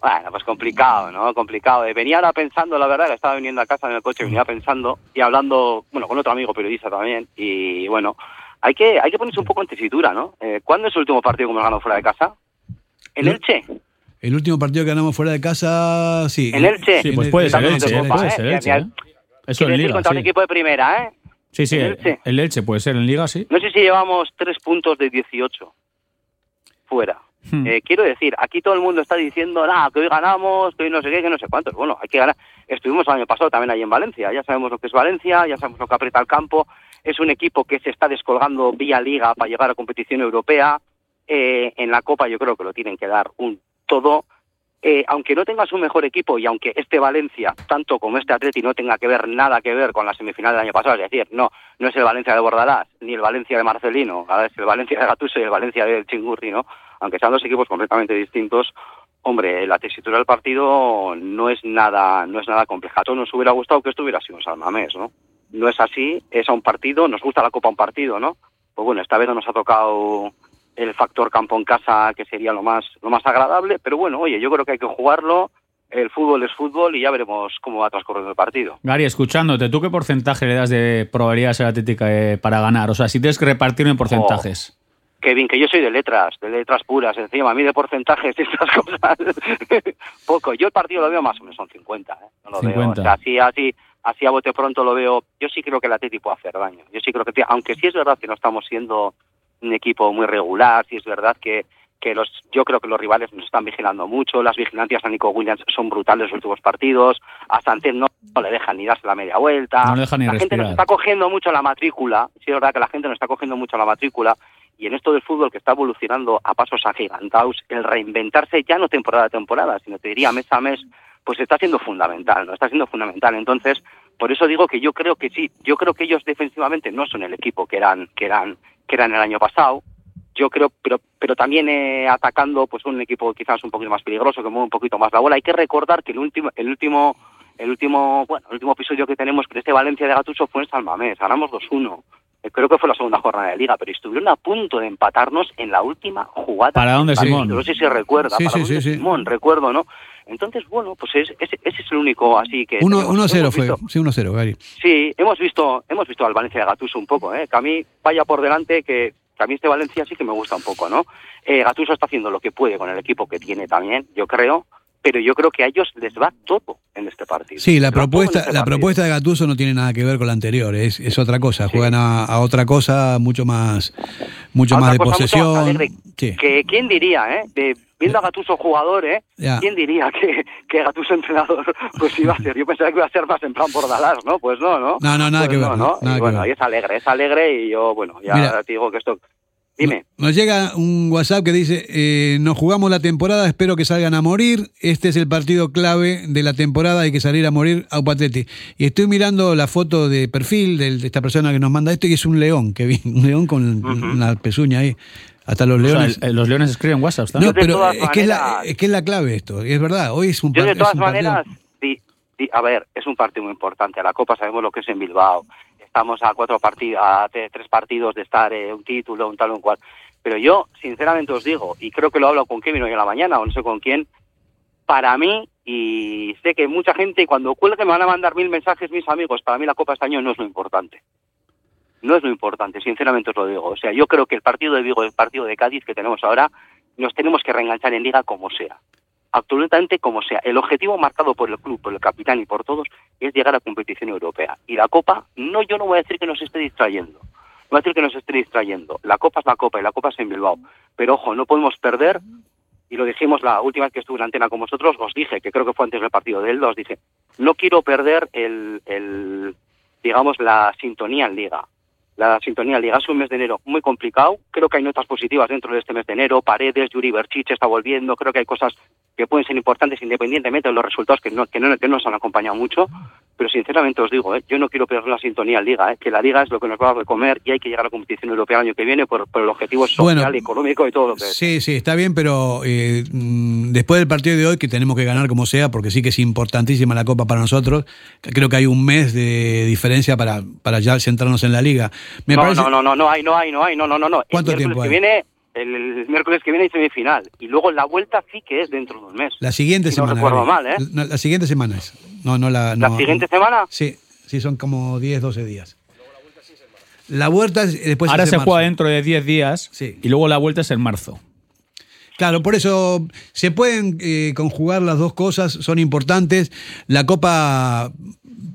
Bueno, pues complicado, ¿no? Complicado. Eh, Venía ahora pensando, la verdad, que estaba viniendo a casa en el coche, venía pensando y hablando, bueno, con otro amigo periodista también. Y bueno, hay que hay que ponerse un poco en tesitura, ¿no? Eh, ¿Cuándo es el último partido que hemos ganado fuera de casa? ¿En. Elche? El último partido que ganamos fuera de casa, sí. ¿En Elche? Sí, pues el- puede ser Elche, ¿eh? copa, puede ¿eh? ser Elche, ¿eh? Eso en Liga, contra un equipo de primera, ¿eh? Sí, sí, ¿En el, Elche? el Elche puede ser en Liga, sí. No sé si llevamos tres puntos de 18 fuera. Hmm. Eh, quiero decir, aquí todo el mundo está diciendo, nada, que hoy ganamos, que hoy no sé qué, que no sé cuántos. Bueno, hay que ganar. Estuvimos el año pasado también ahí en Valencia, ya sabemos lo que es Valencia, ya sabemos lo que aprieta el campo. Es un equipo que se está descolgando vía liga para llegar a competición europea. Eh, en la Copa yo creo que lo tienen que dar un todo. Eh, aunque no tenga su mejor equipo y aunque este Valencia, tanto como este Atleti, no tenga que ver nada que ver con la semifinal del año pasado, es decir, no, no es el Valencia de Bordalás, ni el Valencia de Marcelino, es el Valencia de Gattuso y el Valencia del Chingurri, ¿no? Aunque sean dos equipos completamente distintos, hombre, la tesitura del partido no es nada, no es nada compleja. A todos nos hubiera gustado que estuviera así un Salmamés, ¿no? No es así, es a un partido, nos gusta la Copa a un partido, ¿no? Pues bueno, esta vez no nos ha tocado el factor campo en casa, que sería lo más, lo más agradable, pero bueno, oye, yo creo que hay que jugarlo, el fútbol es fútbol y ya veremos cómo va transcurriendo el partido. Gary, escuchándote, ¿tú qué porcentaje le das de probabilidades a la Atlética eh, para ganar? O sea, si tienes que repartirlo en porcentajes. Kevin, que yo soy de letras, de letras puras, encima, a mí de porcentajes y estas [LAUGHS] cosas, poco. Yo el partido lo veo más o menos, son 50, ¿eh? No lo veo, 50. o sea, así, así, así a bote pronto lo veo. Yo sí creo que el Atlético puede hacer daño. Yo sí creo que, aunque sí es verdad que no estamos siendo un equipo muy regular, sí es verdad que, que los, yo creo que los rivales nos están vigilando mucho, las vigilancias a Nico Williams son brutales los últimos partidos, a Sánchez no, no le dejan ni darse la media vuelta, No le dejan ni la gente respirar. nos está cogiendo mucho la matrícula, sí es verdad que la gente nos está cogiendo mucho la matrícula, y en esto del fútbol que está evolucionando a pasos agigantados, el reinventarse ya no temporada a temporada, sino te diría mes a mes, pues está siendo fundamental, ¿no? Está siendo fundamental. Entonces, Por eso digo que yo creo que sí, yo creo que ellos defensivamente no son el equipo que eran, que eran, que eran el año pasado. Yo creo, pero, pero también eh, atacando, pues un equipo quizás un poquito más peligroso, que mueve un poquito más la bola. Hay que recordar que el último, el último, el último, bueno, el último episodio que tenemos de este Valencia de Gatuso fue en San Mamés, ganamos 2-1. Eh, Creo que fue la segunda jornada de liga, pero estuvieron a punto de empatarnos en la última jugada. ¿Para dónde. Simón? No sé si recuerda, Sí, para sí, dónde, sí, sí. Simón, recuerdo, ¿no? Entonces, bueno, pues es- ese, ese es el único así que... Uno- tenemos. 1-0 Hemos fue. Sí, 1-0, Gary. Sí, hemos visto, hemos visto al Valencia de Gatuso un poco, ¿eh? que a mí vaya por delante que, que a mí este Valencia sí que me gusta un poco, ¿no? Eh, Gattuso está haciendo lo que puede con el equipo que tiene también, yo creo, pero yo creo que a ellos les va todo en este partido. Sí, la Les propuesta, este la partido. propuesta de Gatuso no tiene nada que ver con la anterior, es, es otra cosa. Juegan a, a otra cosa mucho más, mucho A más de más posesión. alegre. Sí. Que quién diría, ¿eh? De- viendo a Gatuso jugador, ¿eh? Ya. ¿Quién diría que, que Gatuso entrenador pues iba a ser? Yo pensaba que iba a ser más en plan Bordalás, ¿no? Pues no, ¿no? No, no, nada Pues que no, ver, ¿no? nada Y que bueno, ver. y es alegre, es alegre y yo, bueno, ya Mira. te digo que esto... Dime. Nos llega un WhatsApp que dice, eh, nos jugamos la temporada, espero que salgan a morir. Este es el partido clave de la temporada, hay que salir a morir a Upatleti. Y estoy mirando la foto de perfil de, de esta persona que nos manda esto y es un león, que vi, un león con una pezuña ahí. Hasta los O sea, leones. el- los leones escriben WhatsApp no, también. pero es que es, la, es que es la clave esto, y es verdad, hoy es un, Yo de todas maneras, di- di- a ver, es un partido muy importante. La Copa sabemos lo que es en Bilbao. Estamos a cuatro partidos, a tres partidos de estar eh, un título, un tal o un cual. Pero yo, sinceramente os digo, y creo que lo hablo con Kevin hoy en la mañana, o no sé con quién, para mí, y sé que mucha gente cuando cuelgue me van a mandar mil mensajes mis amigos, para mí la Copa este año no es lo importante. No es lo importante, sinceramente os lo digo. O sea, yo creo que el partido de Vigo el partido de Cádiz que tenemos ahora, nos tenemos que reenganchar en liga como sea absolutamente como sea. El objetivo marcado por el club, por el capitán y por todos es llegar a competición europea. Y la Copa, no, yo no voy a decir que nos esté distrayendo. No voy a decir que nos esté distrayendo. La Copa es la Copa y la Copa es en Bilbao. Pero ojo, no podemos perder, y lo dijimos la última vez que estuve en antena con vosotros, os dije, que creo que fue antes del partido de Elda, os dije, no quiero perder el, digamos, la sintonía en Liga la sintonía en Liga. Es un mes de enero muy complicado. Creo que hay notas positivas dentro de este mes de enero. Paredes, Yuri Berchich está volviendo. Creo que hay cosas que pueden ser importantes independientemente de los resultados que no, que no, que no nos han acompañado mucho. Pero sinceramente os digo, ¿eh? yo no quiero perder la sintonía en Liga. ¿eh? Que la Liga es lo que nos va a comer y hay que llegar a la competición europea el año que viene por, por el objetivo social, Bueno. económico y todo lo que es. Sí, sí, está bien, pero eh, mm, después del partido de hoy, que tenemos que ganar como sea, porque sí que es importantísima la Copa para nosotros, creo que hay un mes de diferencia para, para ya centrarnos en la Liga. Me no, parece, no, no, no, no hay, no hay, no hay, no, no, no. no. El ¿Cuánto miércoles tiempo que hay? viene, el, el miércoles que viene hay semifinal. Y luego la vuelta sí que es dentro de un mes. La siguiente Si no semana. recuerdo Gaby. mal, ¿eh? No, la siguiente semana es. No, no la. ¿La no, siguiente semana? Sí, sí, son como 10, 12 días. La vuelta es- después Ahora es se en juega marzo. dentro de 10 días y luego la vuelta es en marzo. Claro, por eso se pueden eh, conjugar las dos cosas, son importantes. La Copa,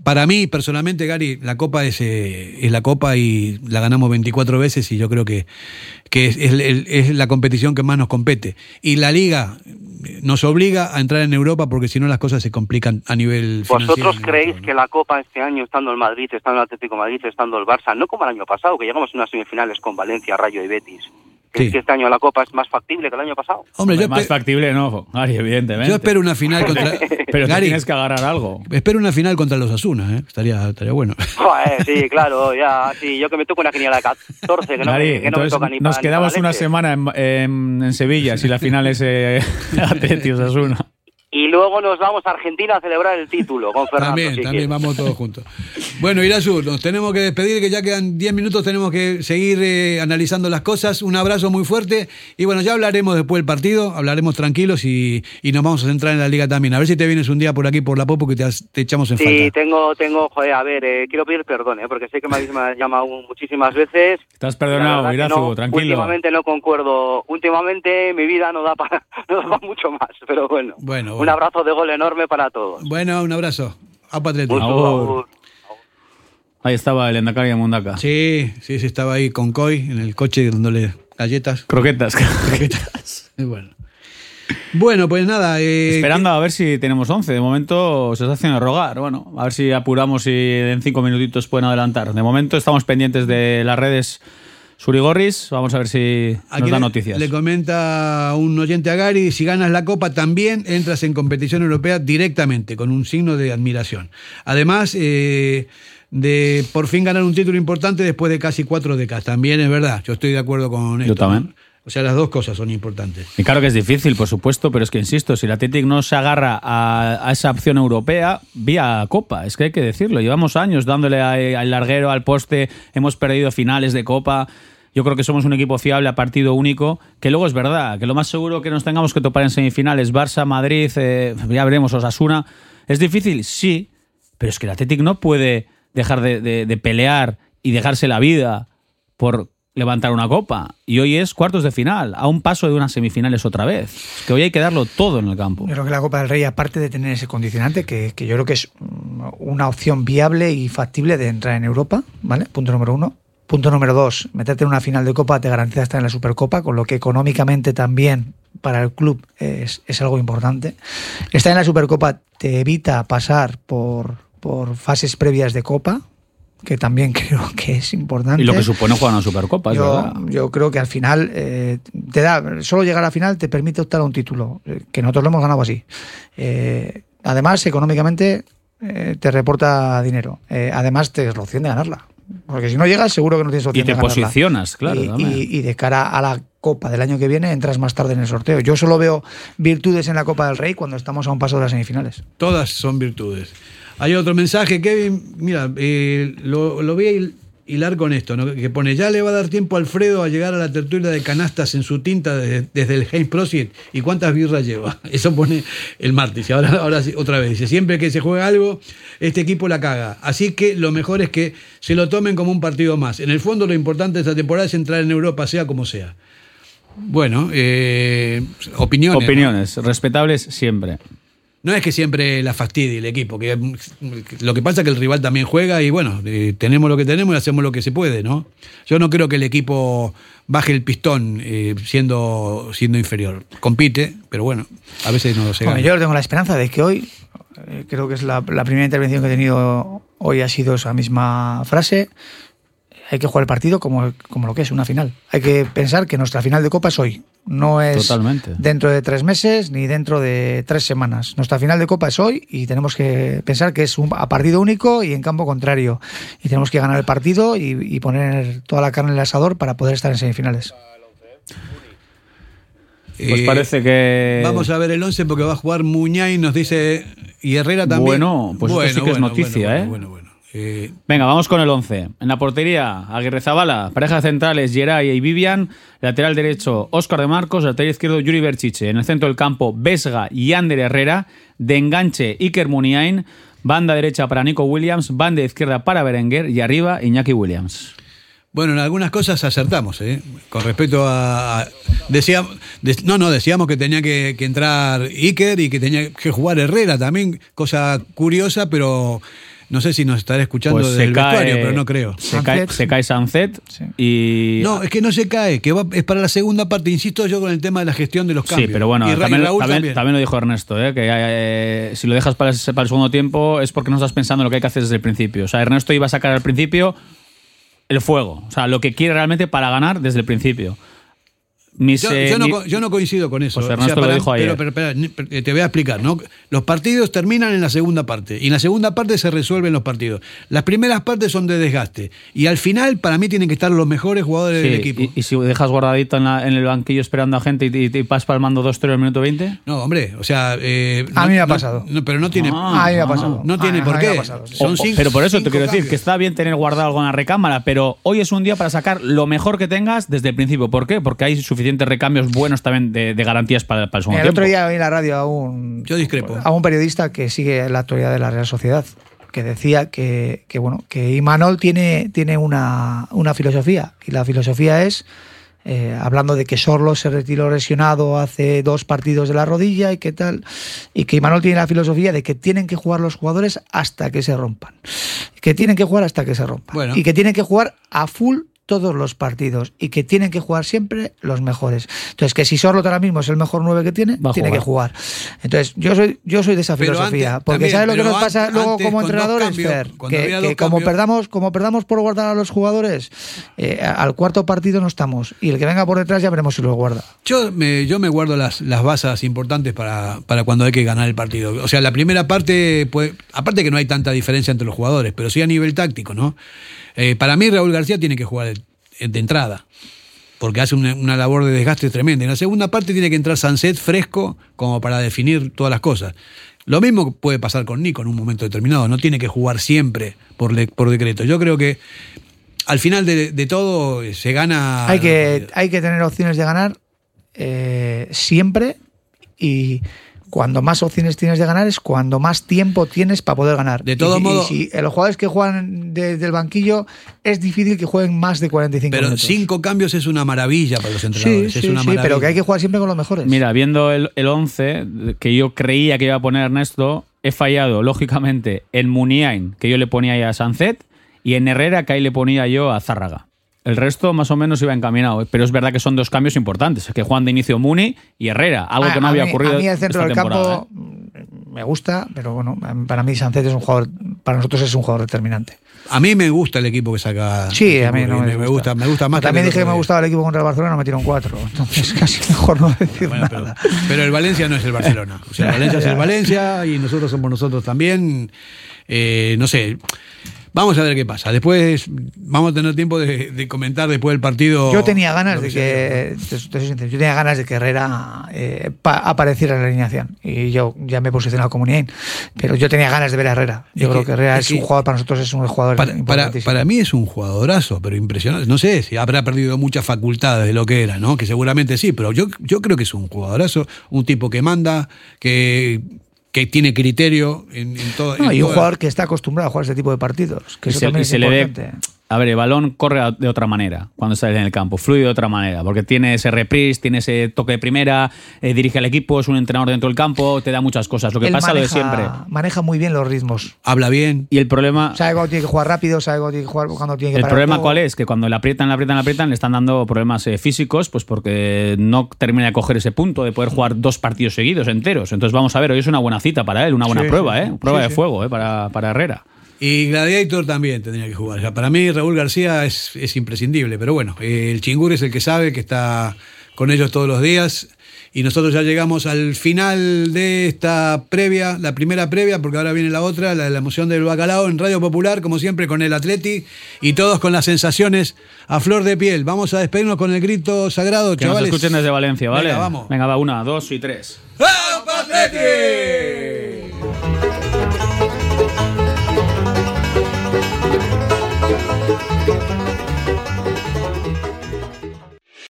para mí personalmente, Gary, la Copa es, eh, es la Copa y la ganamos 24 veces y yo creo que, que es, es el- es la competición que más nos compete. Y la Liga eh, nos obliga a entrar en Europa porque si no las cosas se complican a nivel financiero. ¿Vosotros creéis que la Copa este año, estando el Madrid, estando el Atlético de Madrid, estando el Barça, no como el año pasado, que llegamos a unas semifinales con Valencia, Rayo y Betis, ¿creéis Sí. que este año la Copa es más factible que el año pasado? Hombre, yo más factible no, Gary, evidentemente. Yo espero una final contra. [LAUGHS] Pero Gary, tienes que agarrar algo. espero una final contra los Asuna, ¿eh? estaría, estaría bueno. [LAUGHS] Joder, sí, claro, ya, sí, yo que me toco una quiniela de 14, que no, Gary, me, que no me entonces toca ni nos para- ni quedamos para una semana en, en- en Sevilla si la final es eh, [LAUGHS] Atleti Osasuna. Y luego nos vamos a Argentina a celebrar el título con Fernando. También, si también vamos todos juntos. Bueno, Irasu, nos tenemos que despedir, que ya quedan 10 minutos, tenemos que seguir eh, analizando las cosas. Un abrazo muy fuerte y bueno, ya hablaremos después del partido, hablaremos tranquilos y, y nos vamos a centrar en la liga también. A ver si te vienes un día por aquí, por la Popo, que te, te echamos en Sí, falta. tengo, tengo, joder, a ver, eh, quiero pedir perdón, eh, porque sé que me habéis ma- [LAUGHS] llamado muchísimas veces. Estás perdonado, Irazu, no, tranquilo. Últimamente no concuerdo. Últimamente mi vida no da para [LAUGHS] no da pa mucho más, pero bueno. Bueno, Un abrazo de gol enorme para todos. Bueno, un abrazo. A agur. Ahí estaba el Endacari de Mundaka. Sí, sí, sí, estaba ahí con Coy en el coche dándole galletas. Croquetas. [LAUGHS] Croquetas. [LAUGHS] bueno. Bueno, pues nada. eh, Esperando a ver si tenemos 11. De momento se está haciendo rogar. Bueno, a ver si apuramos y en cinco minutitos pueden adelantar. De momento estamos pendientes de las redes Surigorris, vamos a ver si Aquí nos da le- noticias. Le comenta un oyente a Gary, si ganas la Copa también entras en competición europea directamente, con un signo de admiración. Además eh, de por fin ganar un título importante después de casi cuatro décadas. También es verdad, yo estoy de acuerdo con esto. también. O sea, las dos cosas son importantes. Y claro que es difícil, por supuesto, pero es que insisto, si el Athletic no se agarra a, esa opción europea, vía Copa, es que hay que decirlo. Llevamos años dándole al larguero, al poste, hemos perdido finales de Copa. Yo creo que somos un equipo fiable a partido único, que luego es verdad, que lo más seguro que nos tengamos que topar en semifinales, Barça, Madrid, eh, ya veremos, Osasuna. ¿Es difícil? Sí, pero es que el Athletic no puede dejar de, de- de pelear y dejarse la vida por levantar una copa. Y hoy es cuartos de final, a un paso de unas semifinales otra vez. Que hoy hay que darlo todo en el campo. Yo creo que la Copa del Rey, aparte de tener ese condicionante, que, que yo creo que es mm, una opción viable y factible de entrar en Europa, ¿vale? Punto número uno. Punto número dos, meterte en una final de Copa te garantiza estar en la Supercopa, con lo que económicamente también para el club es, es algo importante. Estar en la Supercopa te evita pasar por, por fases previas de Copa, que también [LAUGHS] creo que es importante. Y lo que supone jugar una Supercopa, es yo, verdad. yo creo que al final eh, te da, solo llegar a la final te permite optar a un título, eh, que nosotros lo hemos ganado así. Eh, además, económicamente eh, te reporta dinero. Eh, además, te es la opción de ganarla. Porque si no llegas, seguro que no tienes opción Y te de ganarla. posicionas, claro, Y, también. y- y de cara a la Copa del año que viene, entras más tarde en el sorteo. Yo solo veo virtudes en la Copa del Rey cuando estamos a un paso de las semifinales. Todas son virtudes. Hay otro mensaje, Kevin, mira, eh, lo, lo voy a hil- hilar con esto, ¿no? que pone, ya le va a dar tiempo a Alfredo a llegar a la tertulia de canastas en su tinta desde, el Heinz Prosit y cuántas birras lleva. [LAUGHS] Eso pone el martes. Ahora, ahora sí, otra vez, dice, siempre que se juega algo, este equipo la caga. Así que lo mejor es que se lo tomen como un partido más. En el fondo lo importante de esta temporada es entrar en Europa, sea como sea. Bueno, eh, opiniones. Opiniones, respetables siempre. No es que siempre la fastidie el equipo, que lo que pasa es que el rival también juega y bueno, eh, tenemos lo que tenemos y hacemos lo que se puede, ¿no? Yo no creo que el equipo baje el pistón eh, siendo, siendo inferior. Compite, pero bueno, a veces no se Bueno, gana. yo tengo la esperanza de que hoy, eh, creo que es la, la primera intervención que he tenido hoy ha sido esa misma frase. Hay que jugar el partido como, como lo que es, una final. Hay que pensar que nuestra final de Copa es hoy. No es Totalmente. dentro de tres meses ni dentro de tres semanas. Nuestra final de Copa es hoy y tenemos que pensar que es un, a partido único y en campo contrario. Y tenemos que ganar el partido y, y poner toda la carne en el asador para poder estar en semifinales. Pues Eh, parece que. Vamos a ver el 11 porque va a jugar Muñay, nos dice, y Herrera también. Bueno, pues esto sí que es noticia, bueno, ¿eh? Eh, Venga, vamos con el 11. En la portería, Aguirre Zabala. Pareja centrales, Geray y Vivian. Lateral derecho, Óscar de Marcos. Lateral izquierdo, Yuri Berchiche. En el centro del campo, Vesga y Ander Herrera. De enganche, Iker Muniain. Banda derecha para Nico Williams. Banda izquierda para Berenguer. Y arriba, Iñaki Williams. Bueno, en algunas cosas acertamos, ¿eh? Con respecto a. Decíamos, de- no, no, decíamos que tenía que, que entrar Iker y que tenía que jugar Herrera también, cosa curiosa, pero no sé si nos estará escuchando Pues desde el cae, vestuario, pero no creo. Se cae, se cae Sunset y. No, es que no se cae, que va, es para la segunda parte. Insisto yo con el tema de la gestión de los cambios. Sí, pero bueno, Y Ra- y también, Raúl también- también. también lo dijo Ernesto, ¿eh? que eh, si lo dejas para, ese- para el segundo tiempo es porque no estás pensando en lo que hay que hacer desde el principio. O sea, Ernesto iba a sacar al principio el fuego, o sea, lo que quiere realmente para ganar desde el principio. Mis, Yo, eh, yo no, mi- yo no coincido con eso. Pues Ernesto lo dijo pero, ayer. pero, ni- pero, te voy a explicar. ¿no? Los partidos terminan en la segunda parte y en la segunda parte se resuelven los partidos. Las primeras partes son de desgaste y al final para mí tienen que estar los mejores jugadores Sí, del equipo. y, y si dejas guardadito en, la- en el banquillo esperando a gente y, y, y vas palmando 2-0 en el minuto 20. No, hombre, o sea... eh, A no- mí me ha pasado. no, pero no tiene... Ah, a mí me ha pasado. No tiene Ah, por qué. ha pasado, sí. Son O- cinco- pero por eso te quiero decir que está bien tener guardado algo en la recámara, pero hoy es un día para sacar lo mejor que tengas desde el principio. ¿Por qué? Porque hay suficientes recambios buenos también de, de garantías para, para el segundo El otro día oí en la radio a un, Yo discrepo. a un periodista que sigue la actualidad de la Real Sociedad, que decía que, que, bueno, que Imanol tiene, tiene una, una filosofía, y la filosofía es, eh, hablando de que Sorlo se retiró lesionado hace dos partidos de la rodilla y qué tal, y que Imanol tiene la filosofía de que tienen que jugar los jugadores hasta que se rompan, que tienen que jugar hasta que se rompan, Bueno. y que tienen que jugar a full todos los partidos y que tienen que jugar siempre los mejores. Entonces, que si Sorlot ahora mismo es el mejor 9 que tiene, tiene que jugar. Entonces, yo soy, yo soy de esa Pero filosofía. antes- porque también, ¿sabes lo que nos pasa an- luego antes, como entrenadores, cambios, Fer? Que, que como perdamos, como perdamos por guardar a los jugadores, eh, al cuarto partido no estamos. Y el que venga por detrás ya veremos si lo guarda. Yo me, yo me guardo las, las basas importantes para, para cuando hay que ganar el partido. O sea, la primera parte, pues, aparte que no hay tanta diferencia entre los jugadores, pero sí a nivel táctico, ¿no? Eh, para mí Raúl García tiene que jugar de, de entrada, porque hace una, una labor de desgaste tremenda. En la segunda parte tiene que entrar Sanset fresco como para definir todas las cosas. Lo mismo puede pasar con Nico en un momento determinado, no tiene que jugar siempre por, le- por decreto. Yo creo que al final de, de todo eh, se gana... hay, que, hay que tener opciones de ganar eh, siempre y cuando más opciones tienes de ganar es cuando más tiempo tienes para poder ganar. De todos Y- y si los jugadores que juegan desde el banquillo es difícil que jueguen más de 45 Pero minutos. cinco cambios es una maravilla para los Sí, entrenadores. sí, es una sí, maravilla. pero que hay que jugar siempre con los mejores. Mira, viendo el, el 11 que yo creía que iba a poner Ernesto, he fallado, lógicamente, en Muniain, que yo le ponía ahí a Sanzet, y en Herrera, que ahí le ponía yo a Zárraga. El resto más o menos iba encaminado, pero es verdad que son dos cambios importantes, que juegan de inicio Muni y Herrera, algo A- que no había mí- ocurrido A mí el centro esta del temporada, campo mm, me gusta, pero bueno, para mí Sancet es un jugador, para nosotros es un jugador determinante. A mí me gusta el equipo que saca. Sí, a mí no me, me gusta. Me gusta más También dije que me gustaba el equipo contra el Barcelona, me metieron cuatro. Entonces [LAUGHS] casi mejor no decir nada. Pero el Valencia no es el Barcelona. O sea, el Valencia es el [LAUGHS] Valencia y nosotros somos nosotros también. Eh, no sé. Vamos a ver qué pasa. Después vamos a tener tiempo de, de comentar después del partido. Yo tenía ganas de que, te- te soy sincero, yo tenía ganas de que Herrera eh, pa- apareciera en la alineación y yo ya me he posicionado como Uniain, pero yo tenía ganas de ver a Herrera. Yo Es creo que- que Herrera es es, un que- jugador para nosotros es un jugador Para, para, para mí es un jugadorazo, pero impresionante. No sé si habrá perdido muchas facultades de lo que era, ¿no? Que seguramente sí, pero yo, yo creo que es un jugadorazo, un tipo que manda, que, que tiene criterio en, en todo. No, en y un toda- jugador que está acostumbrado a jugar este tipo de partidos, que y eso se, también y es se le ve. A ver, el balón corre de otra manera cuando está en el campo, fluye de otra manera, porque tiene ese reprise, tiene ese toque de primera, eh, dirige al equipo, es un entrenador dentro del campo, te da muchas cosas. Lo que Él pasa lo de maneja- siempre. Maneja muy bien los ritmos. Habla bien. Y el problema. Sabe cuándo tiene que jugar rápido, sabe cuándo tiene que jugar cuando tiene que El parar problema cuál es? Que cuando le aprietan, le aprietan, le aprietan, le están dando problemas eh, físicos, pues porque no termina de coger ese punto de poder jugar dos partidos seguidos enteros. Entonces vamos a ver, hoy es una buena cita para él, una buena Sí, prueba, sí, ¿eh? Prueba Sí, de sí. fuego, ¿eh? Para, para Herrera. Y Gladiator también tendría que jugar. O sea, para mí Raúl García es, es imprescindible, pero bueno, eh, el Chingur es el que sabe, que está con ellos todos los días. Y nosotros ya llegamos al final de esta previa, la primera previa, porque ahora viene la otra, la de la emoción del bacalao en Radio Popular, como siempre, con el Atleti y todos con las sensaciones a flor de piel. Vamos a despedirnos con el grito sagrado, Que nos chavales. escuchen desde Valencia, ¿vale? Venga, vamos. Venga, va, una, dos y tres. ¡Vamos, Atleti!